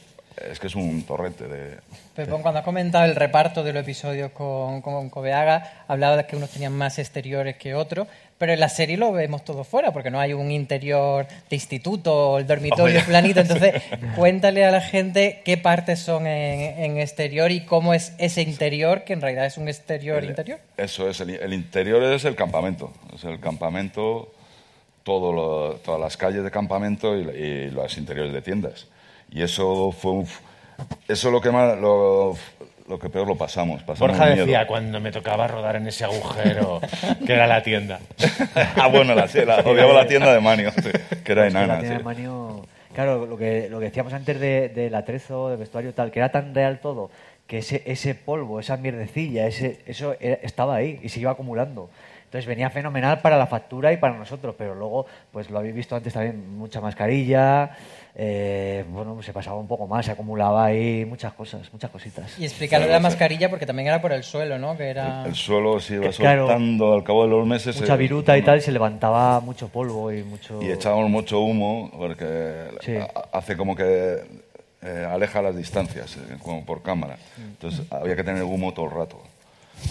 es que es un torrente de... Pepón, cuando has comentado el reparto de los episodios con, con Coveaga, hablaba de que unos tenían más exteriores que otros, pero en la serie lo vemos todo fuera, porque no hay un interior de instituto, el dormitorio planito. Entonces, (laughs) cuéntale a la gente qué partes son en, en exterior y cómo es ese interior, que en realidad es un exterior interior. Eso es, el, el interior es el campamento. Es el campamento, todo lo- todas las calles de campamento y, y los interiores de tiendas. Y eso fue un, eso lo que más, lo, lo que peor lo pasamos. pasamos Borja miedo. decía, cuando me tocaba rodar en ese agujero, que era la tienda. (laughs) ah, bueno, la, sí, la, odiaba la tienda de Manio, sí, que era enana. la tienda sí. de Manio- Claro, lo que, lo que decíamos antes de- del atrezo, del vestuario tal, que era tan real todo, que ese, ese polvo, esa mierdecilla, ese, eso era- estaba ahí y se iba acumulando. Entonces venía fenomenal para la factura y para nosotros, pero luego, pues lo habéis visto antes también, mucha mascarilla, eh, bueno, se pasaba un poco más, se acumulaba ahí muchas cosas, muchas cositas. Y explicarlo de la mascarilla, porque también era por el suelo, ¿no? Que era... El suelo se iba Que, claro, soltando al cabo de los meses. Mucha eh, viruta y tal, y se levantaba mucho polvo y mucho... Y echábamos mucho humo porque Sí. ha- hace como que eh, aleja las distancias, eh, como por cámara. Entonces había que tener humo todo el rato.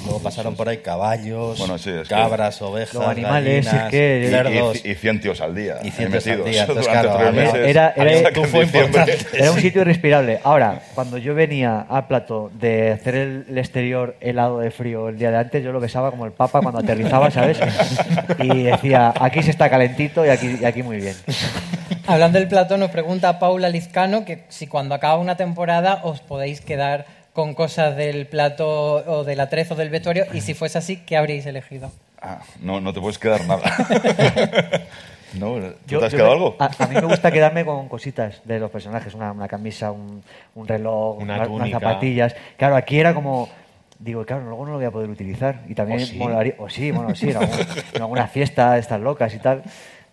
Luego pasaron por ahí caballos, Bueno, sí, es que- cabras, ovejas, Los animales, gallinas, es que- Y, cerdos. y, y 100 tíos al día. Y ahí 100 tíos al día, entonces, durante claro, tres había- meses. Era, era, fue importante. Un sitio (laughs) irrespirable. Ahora, cuando yo venía al plato de hacer el, el exterior helado de frío el día de antes, yo lo besaba como el papa cuando aterrizaba, ¿sabes? Y decía, aquí se está calentito y aquí, y aquí muy bien. (laughs) Hablando del plato, nos pregunta Paula Lizcano que si cuando acaba una temporada os podéis quedar con cosas del plato o del atrezo del vestuario y si fuese así, ¿qué habríais elegido? Ah, no, no te puedes quedar nada. (laughs) no, ¿tú Yo- ¿Te has quedado me- algo? A, a mí me gusta quedarme con cositas de los personajes, una, una camisa, un, un reloj, Una una- unas zapatillas. Claro, aquí era como... Digo, claro, luego no lo voy a poder utilizar. Y también ¿O sí? molaría- O sí, bueno, sí, en, algún- en alguna fiesta de estas locas y tal.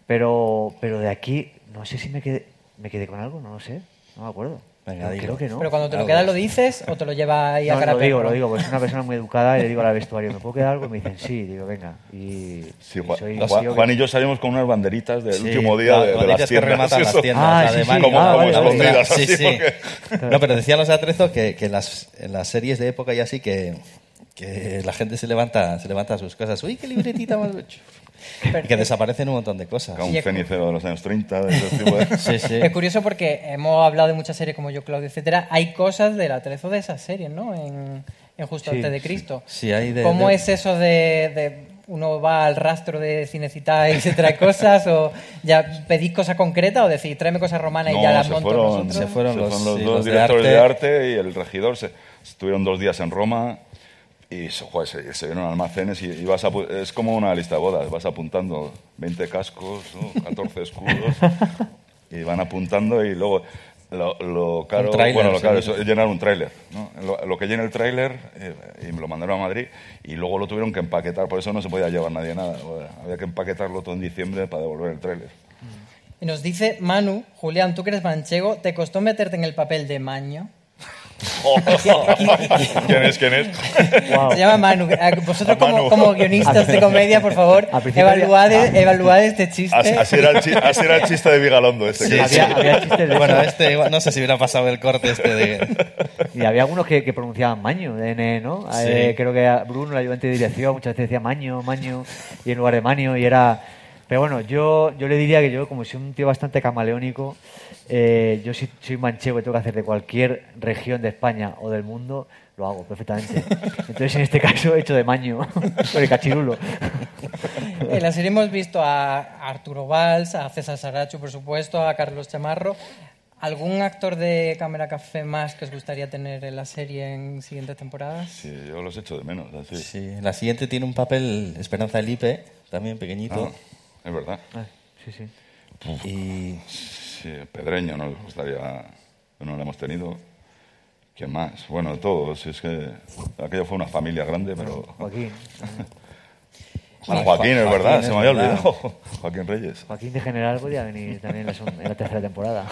Pero, pero de aquí, no sé si me quedé, me quedé con algo, no lo sé. No me acuerdo. Venga, Pero dilo. creo que no. Pero cuando te lo Algo. quedas lo dices o te lo llevas ahí a No, cara lo digo, lo digo, pues es una persona muy educada y le digo al vestuario, ¿me puedo quedar algo? Y me dicen, sí, digo, venga. Y, Sí, y Juan, soy- Juan- soy- Juan y yo salimos con unas banderitas del Sí, último día de, de las que tiendas. rematan (laughs) las tiendas, Ah, la sí, de sí. Como, Ah, como vale, vale. escondidas, Sí, así, sí. porque- No, pero decían los de Atrezo que, que las, en las series de época y así que, que la gente se levanta, se levanta sus cosas. Uy, qué libretita más... Y (laughs) que desaparecen un montón de cosas. Con un es- cenicero de los años 30, de ese tipo de... (laughs) Sí, sí. Es curioso porque hemos hablado de muchas series como Yo, Claudio, etcétera. Hay cosas del atrezo de esas series, ¿no? En, en Justo Sí, antes de Cristo. Sí, hay de- ¿Cómo de- es eso de, de uno va al rastro de Cinecita y se trae cosas? ¿O ya pedís cosas concretas o decís tráeme cosas romanas y ya No, las se monto fueron, nosotros? se fueron los- los sí, dos los de directores arte. de arte. y el regidor. Se, estuvieron dos días en Roma y se, joder, se, se vieron almacenes y, y vas apu- es como una lista de bodas. Vas apuntando 20 cascos, ¿no? (laughs) 14 escudos y van apuntando y luego lo, lo caro, bueno, lo caro sí. es llenar un tráiler. ¿no? Lo, lo que llena el tráiler eh, y me lo mandaron a Madrid y luego lo tuvieron que empaquetar, por eso no se podía llevar nadie nada. Había que empaquetarlo todo en diciembre para devolver el tráiler. Y nos dice Manu, Julián, tú que eres manchego, ¿te costó meterte en el papel de maño? (laughs) ¿Quién es? ¿Quién es? Se llama Manu. Eh, Vosotros como, Manu. como guionistas de comedia, por favor, Al principio evaluad, había- evaluad este chiste. Así, así era el, chi- así era el chiste de Vigalondo este. Que-. Había- había chistes de Bueno, este igual- no sé si hubiera pasado el corte este de... Y había algunos que, que pronunciaban maño, de N, ¿no? Sí. Eh, creo que a Bruno, el ayudante de dirección, muchas veces decía maño, maño, y en lugar de manio, y era... Pero bueno, yo, yo le diría que yo, como soy un tío bastante camaleónico, eh, yo si soy manchego y tengo que hacer de cualquier región de España o del mundo, lo hago perfectamente. (laughs) Entonces, en este caso, he hecho de maño, (laughs) por el cachirulo. En la serie hemos visto a Arturo Valls, a César Saracho, por supuesto, a Carlos Chamarro. ¿Algún actor de Cámara Café más que os gustaría tener en la serie en siguientes temporadas? Sí, yo los echo de menos. Así. Sí, la siguiente tiene un papel Esperanza Elipe, también pequeñito. Ah, es verdad. sí, sí. Y Sí, Pedreño nos gustaría, no lo hemos tenido. ¿Quién más? Bueno, todos. Es que aquello fue una familia grande, pero... Joaquín. (laughs) Bueno, Joaquín, es verdad, Joaquín, se me había verdad. olvidado. (laughs) Joaquín Reyes. Joaquín de General podría venir también en la, segun- en la tercera temporada.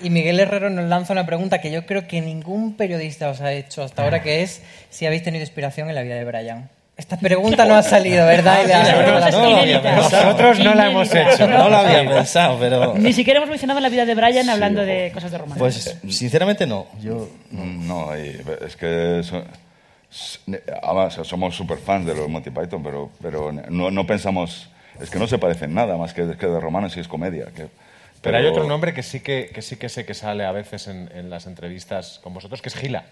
Y Miguel Herrero nos lanza una pregunta que yo creo que ningún periodista os ha hecho hasta ahora, que es si habéis tenido inspiración en la vida de Brian. Esta pregunta no ha salido, ¿verdad? Ha- Nosotros no la hemos hecho. No lo había pensado, pero... Ni siquiera hemos mencionado la vida de Brian hablando de cosas de romance. Pues sinceramente no. Yo No, es que... además, somos super fans de los Monty Python, pero, pero no, no pensamos... Es que no se parecen nada más que, que de romanos y es comedia. que- Pero hay otro nombre que sí que, que sí que sé que sale a veces en, en las entrevistas con vosotros, que es Gila.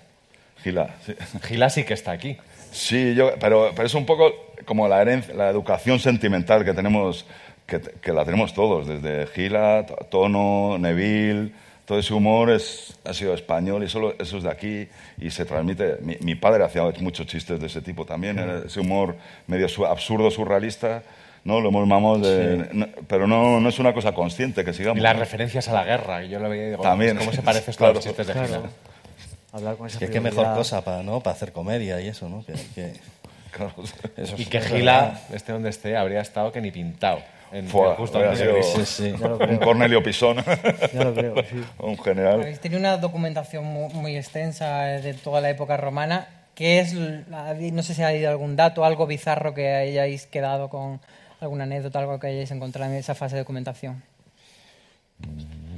Gila, sí. Gila sí que está aquí. Sí, yo, pero, pero es un poco como la herencia, la educación sentimental que tenemos, que, que la tenemos todos, desde Gila, Tono, Neville, todo ese humor es, ha sido español y solo eso es de aquí y se transmite. Mi, mi padre hacía muchos chistes de ese tipo también, era ese humor medio su- absurdo, surrealista. No, lo hemos de... no- pero no, no es una cosa consciente que sigamos. Y las referencias a la guerra, yo lo veía y digo, También. ¿cómo se parece esto a los (laughs) Claro. chistes de Claro. Hablar con es esa que qué mejor cosa para ¿no? para hacer comedia y eso, ¿no? Que, que- (laughs) eso Y que Gila, esté donde esté, habría estado que ni pintado. En, Fua, justo sido. Sí, sí. (laughs) Un. Cornelio Pisón. Ya lo creo, sí. (laughs) un general. Habéis tenido una documentación mu- muy, extensa eh, de toda la época romana. ¿Qué es, no sé si ha habido algún dato, algo bizarro que hayáis quedado con alguna anécdota, algo que hayáis encontrado en esa fase de documentación?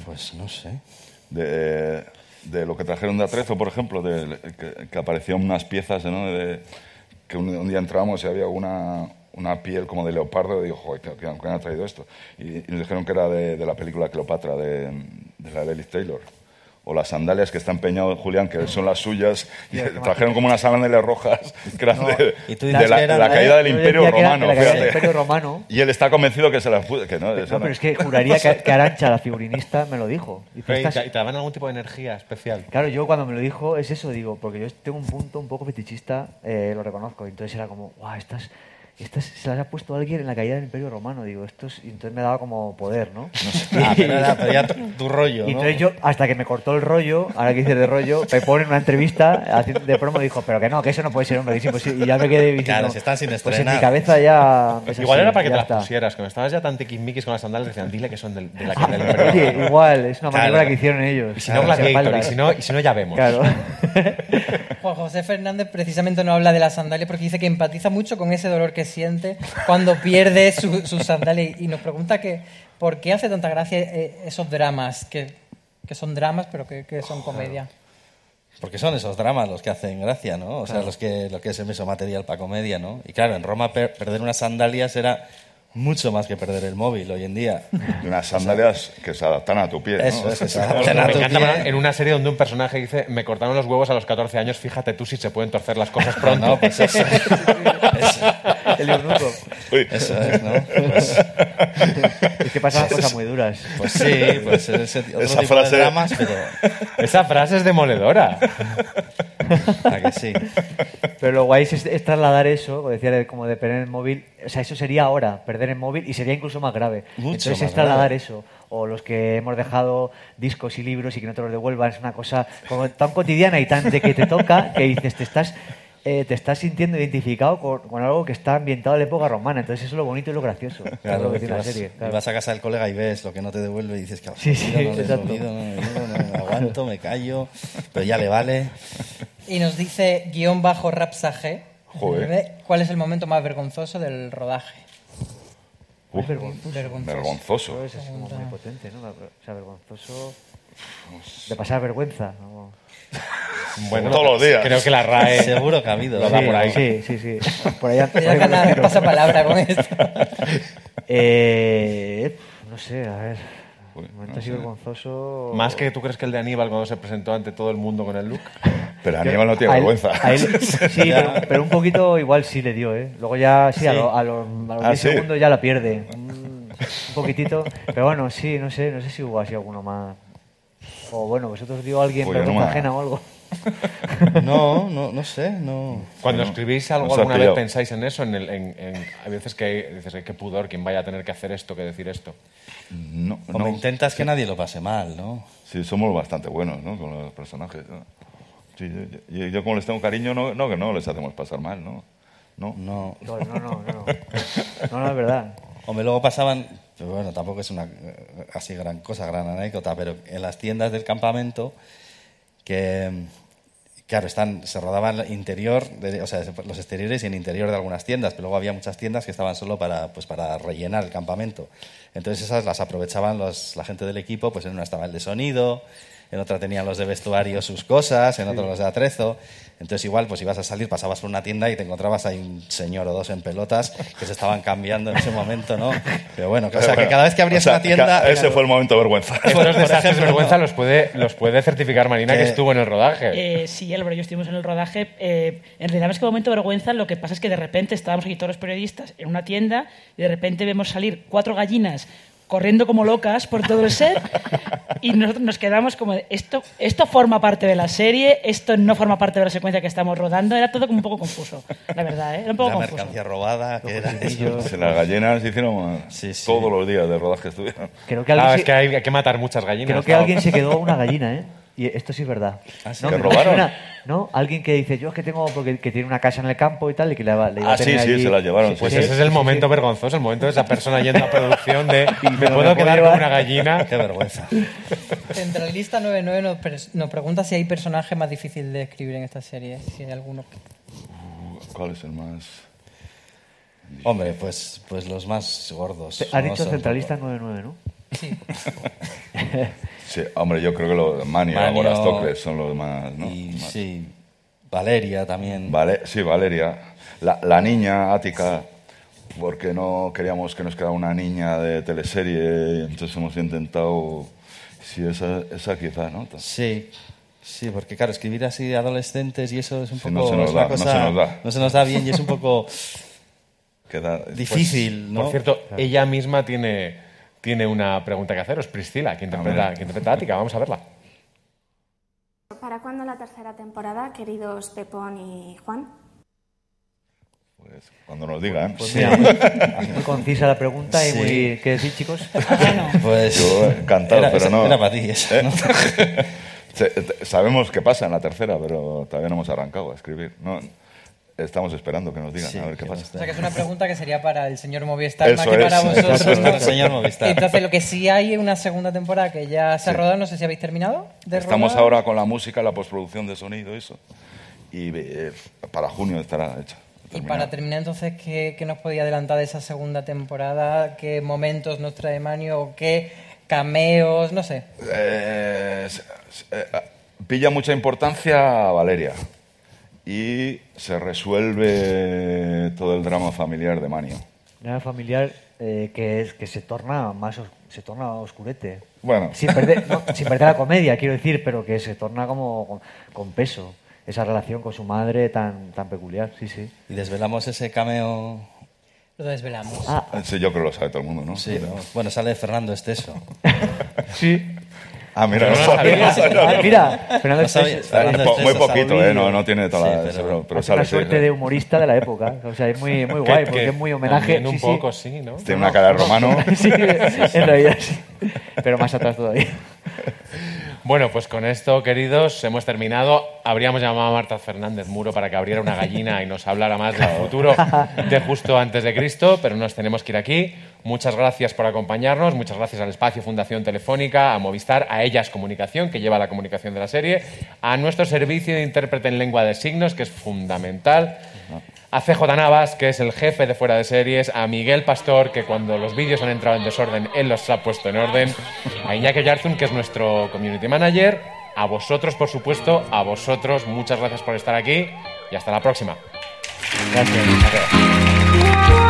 Pues no sé. de, de lo que trajeron de Atrezo, por ejemplo, de, que, que aparecían unas piezas, ¿no? De, que un, día entramos y había una, una piel como de leopardo y digo, joder, ¿quién, quién ha traído esto? Y, nos dijeron que era de, la película Cleopatra, de, de la Taylor. O las sandalias que está empeñado Julián, que son las suyas, y trajeron como unas sandalias rojas (laughs) que eran de, y tú de dices la, que caída del Imperio Romano. de la caída del fíjate. Imperio Romano. (laughs) Y él está convencido que se las puso. Que no, eso No, no. pero es que juraría que, que (laughs) Arancha, la figurinista, me lo dijo. ¿y "Estas- te, y te daban algún tipo de energía especial? Claro, yo cuando me lo dijo es eso, digo, porque yo tengo un punto un poco fetichista, eh, lo reconozco. y Entonces era como, guau, estas, estas se las ha puesto alguien en la caída del Imperio Romano. Digo, estos, y entonces me daba como poder, ¿no? (laughs) Ah, pero era pero ya tu, tu (laughs) rollo, Y ¿no? entonces yo, hasta que me cortó el rollo, ahora que dices de rollo, me pone en una entrevista de promo dijo, pero que no, que eso no puede ser, hombre, es. Y ya me quedé diciendo, Claro, si están sin Pues en mi estrenar. cabeza ya... es Igual así, era para que te las está. pusieras, que me estabas ya tan tiquismiquis con las sandalias, decían, dile que son del- de, la (laughs) caída del Imperio Oye, Romano". igual, es una Claro. maniobra que hicieron ellos. Y si no, las Gladiator, y si no, y si no ya vemos. Claro. Juan José Fernández precisamente no habla de la sandalia porque dice que empatiza mucho con ese dolor que siente cuando pierde su, su sandalia y, y nos pregunta que por qué hace tanta gracia eh, esos dramas, que, que son dramas pero que, que son comedia. Porque son esos dramas los que hacen gracia, ¿no? O sea, los que, lo que es el meso material para comedia, ¿no? Y claro, en Roma per- perder unas sandalias era mucho más que perder el móvil hoy en día. (laughs) Unas sandalias que se adaptan a tu pie. ¿no? Eso es, que se (laughs) adaptan a tu encanta pie. en una serie donde un personaje dice, me cortaron los huevos a los 14 años, fíjate tú si se pueden torcer las cosas (laughs) pronto. No, pues eso. Eso, El eunuco. Eso es, ¿no? Pues, Es que pasan cosas muy duras. pues sí, pues ese otro Esa tipo frase- de dramas, pero... Esa frase es demoledora. ¿A que sí? Pero lo guay es, es trasladar eso, como decía, de- como de perder el móvil. O sea, eso sería ahora, perder el móvil, y sería incluso más grave. Mucho Entonces más es trasladar grave. eso. O los que hemos dejado discos y libros y que no te los devuelvan, es una cosa como tan cotidiana y tan de que te toca que dices, te estás, eh, te estás sintiendo identificado con, con algo que está ambientado en la época romana. Entonces eso es lo bonito y lo gracioso. Claro, lo que tiene la vas, serie. y claro. vas a casa del colega y ves lo que no te devuelve y dices que Sí, sí, no le no, no, me aguanto, me callo, pero ya le vale. Y nos dice guion bajo rapsaje, Joder. ¿cuál es el momento más vergonzoso del rodaje? Uf, Vergonzoso. vergonzoso. Eso es como muy potente, ¿no? O sea, vergonzoso. De pasar vergüenza. ¿no? (laughs) Bueno, todos los días. Creo que la RAE (laughs) Seguro que ha habido. lo da por ahí. Sí, sí, sí. Por gana (laughs) retiro. pasapalabra con esto. Eh, no sé, a ver. Uy, momento no así sé. vergonzoso. Más que tú crees que el de Aníbal cuando se presentó ante todo el mundo con el look. (laughs) Pero Aníbal no tiene A él- vergüenza. a él- (laughs) sí, pero, pero un poquito igual sí le dio, ¿eh? Luego ya, sí, a, Sí. lo- a los, a los Ah, 10 sí. segundos ya la pierde. Un, un poquitito. Pero bueno, sí, no sé, no sé si hubo así alguno más. O bueno, vosotros dio a alguien Pues yo no vergüenza me- ajena o algo. No, no, no sé, no. Cuando No, escribís algo alguna vez pensáis en eso, en, el, en, en- hay veces que dices, "Ay, qué pudor, quien vaya a tener que hacer esto, que decir esto. No, Como no. intentas que nadie lo pase mal, ¿no? Sí, somos bastante buenos, ¿no? Con los personajes. ¿no? Sí, yo, yo- yo como les tengo cariño, no, no que no les hacemos pasar mal, ¿no? No. No. No, no, no, no. No, no, no, es verdad. Hombre, luego pasaban, pero bueno, tampoco es una eh, así gran cosa, gran anécdota, pero en las tiendas del campamento, que, claro, están, se rodaban el interior, de- o sea, los exteriores y el interior de algunas tiendas, pero luego había muchas tiendas que estaban solo para, pues, para rellenar el campamento. Entonces esas las aprovechaban los, la gente del equipo, pues en una estaba el de sonido, en otra tenían los de vestuario sus cosas, en otra los de atrezo. Entonces igual, pues ibas a salir, pasabas por una tienda y te encontrabas ahí un señor o dos en pelotas que se estaban cambiando en ese momento, ¿no? Pero bueno, o sea, que cada vez que abrías O sea, una tienda... Ese fue el momento de vergüenza. Estos por desastres de vergüenza los puede, los puede certificar Marina, que Que- estuvo en el rodaje. Eh, sí, Álvaro, yo estuvimos en el rodaje. Eh, en realidad, más que momento de vergüenza, lo que pasa es que de repente estábamos aquí todos los periodistas en una tienda y de repente vemos salir cuatro gallinas corriendo como locas por todo el set y nosotros nos quedamos como, esto, esto forma parte de la serie, esto no forma parte de la secuencia que estamos rodando, era todo como un poco confuso, la verdad, ¿eh? era un poco La confuso. mercancía robada, que era eso. (laughs) Las gallinas hicieron Sí, sí. todos los días de rodaje estuvieron. Creo que alguien, Claro, se, es que hay, hay que matar muchas gallinas. creo que claro. alguien se quedó una gallina, ¿eh? Y esto sí es verdad. Ah, sí. no, ¿Que robaron? ¿no? Alguien que dice, yo es que tengo, porque que tiene una casa en el campo y tal, y que le, va- le iba a Ah, sí, tener sí, allí- se la llevaron, Pues Sí, ese es el sí, momento sí. vergonzoso, el momento de esa persona yendo a producción de (laughs) me puedo puedo quedar llevar". con una gallina. (laughs) Qué vergüenza. Centralista 99 nos, nos pregunta si hay personaje más difícil de escribir en esta serie. Si hay alguno. ¿Cuál es el más...? Hombre, pues, pues los más gordos. Ha dicho centralista 99, ¿no? Sí. Hombre, yo creo que los Manio, Manio Agorastocles son los más... ¿no? Y Más- sí, Valeria también. Vale, sí, Valeria. La, la niña Ática, porque no queríamos que nos quedara una niña de teleserie, entonces hemos intentado... Sí, esa, esa quizá, ¿no? Sí, sí, porque claro, escribir así de adolescentes y eso es un Sí, poco... no se nos es una da, no se cosa- nos da. no se nos da bien y es un poco (laughs) Queda, difícil, ¿no? Por cierto, ella misma tiene, tiene una pregunta que haceros, Priscila, que interpreta, que interpreta Ática. Vamos a verla. ¿Para cuándo la tercera temporada, queridos Pepón y Juan? Pues, cuando nos digan. Pues Sí. mira, (laughs) muy, concisa la pregunta y Sí. muy... ¿Qué decir, chicos? Pues Yo encantado, era, pero esa- no. Era para ti esa, ¿Eh? ¿no? (laughs) Sabemos qué pasa en la tercera, pero todavía no hemos arrancado a escribir. No, estamos esperando que nos digan Sí, a ver qué pasa. O sea que es una pregunta que sería para el señor Movistar más que para vosotros. Señor Movistar. Entonces, lo que sí hay es una segunda temporada que ya se ha Sí. rodado, no sé si habéis terminado. De Estamos rodar. ahora con la música, la postproducción de sonido, eso. Y eh, para junio estará hecha. Y para terminar, entonces, ¿qué, qué nos podía adelantar de esa segunda temporada? ¿Qué momentos nos trae Manio? ¿O qué cameos? No sé. Eh, eh, pilla mucha importancia a Valeria y se resuelve todo el drama familiar de Manio. Una familiar eh, que, es, que se torna más os- se torna oscurete. Bueno. Sin perder, no, sin perder la comedia, quiero decir, pero que se torna como con, con peso. Esa relación con su madre tan, tan peculiar, sí, sí. Y desvelamos ese cameo... Lo desvelamos. Ah, Sí, yo creo que lo sabe todo el mundo, ¿no? Sí, ¿no? Bueno, sale Fernando Esteso. (laughs) sí. Ah, mira, no sabía. sabía. (laughs) Ah, mira, Fernando. Estés- Fernando Muy poquito. ¿eh? No, no tiene toda Sí, la... pero- pero, sale, una suerte sí. de humorista de la época. O sea, es muy, muy (laughs) guay, Que- porque que es muy homenaje. un sí, poco, sí. sí, ¿no? Tiene una cara de romano. (laughs) sí, en realidad sí. Pero más atrás todavía. Bueno, pues con esto, queridos, hemos terminado. Habríamos llamado a Marta Fernández Muro para que abriera una gallina y nos hablara más del futuro de justo antes de Cristo, pero nos tenemos que ir aquí. Muchas gracias por acompañarnos, muchas gracias al Espacio Fundación Telefónica, a Movistar, a Ellas Comunicación, que lleva la comunicación de la serie, a nuestro servicio de intérprete en lengua de signos, que es fundamental, a CJ Navas, que es el jefe de fuera de series, a Miguel Pastor, que cuando los vídeos han entrado en desorden, él los ha puesto en orden, a Iñaki Yarzun, que es nuestro community manager, A vosotros, por supuesto, a vosotros, muchas gracias por estar aquí y hasta la próxima. Gracias.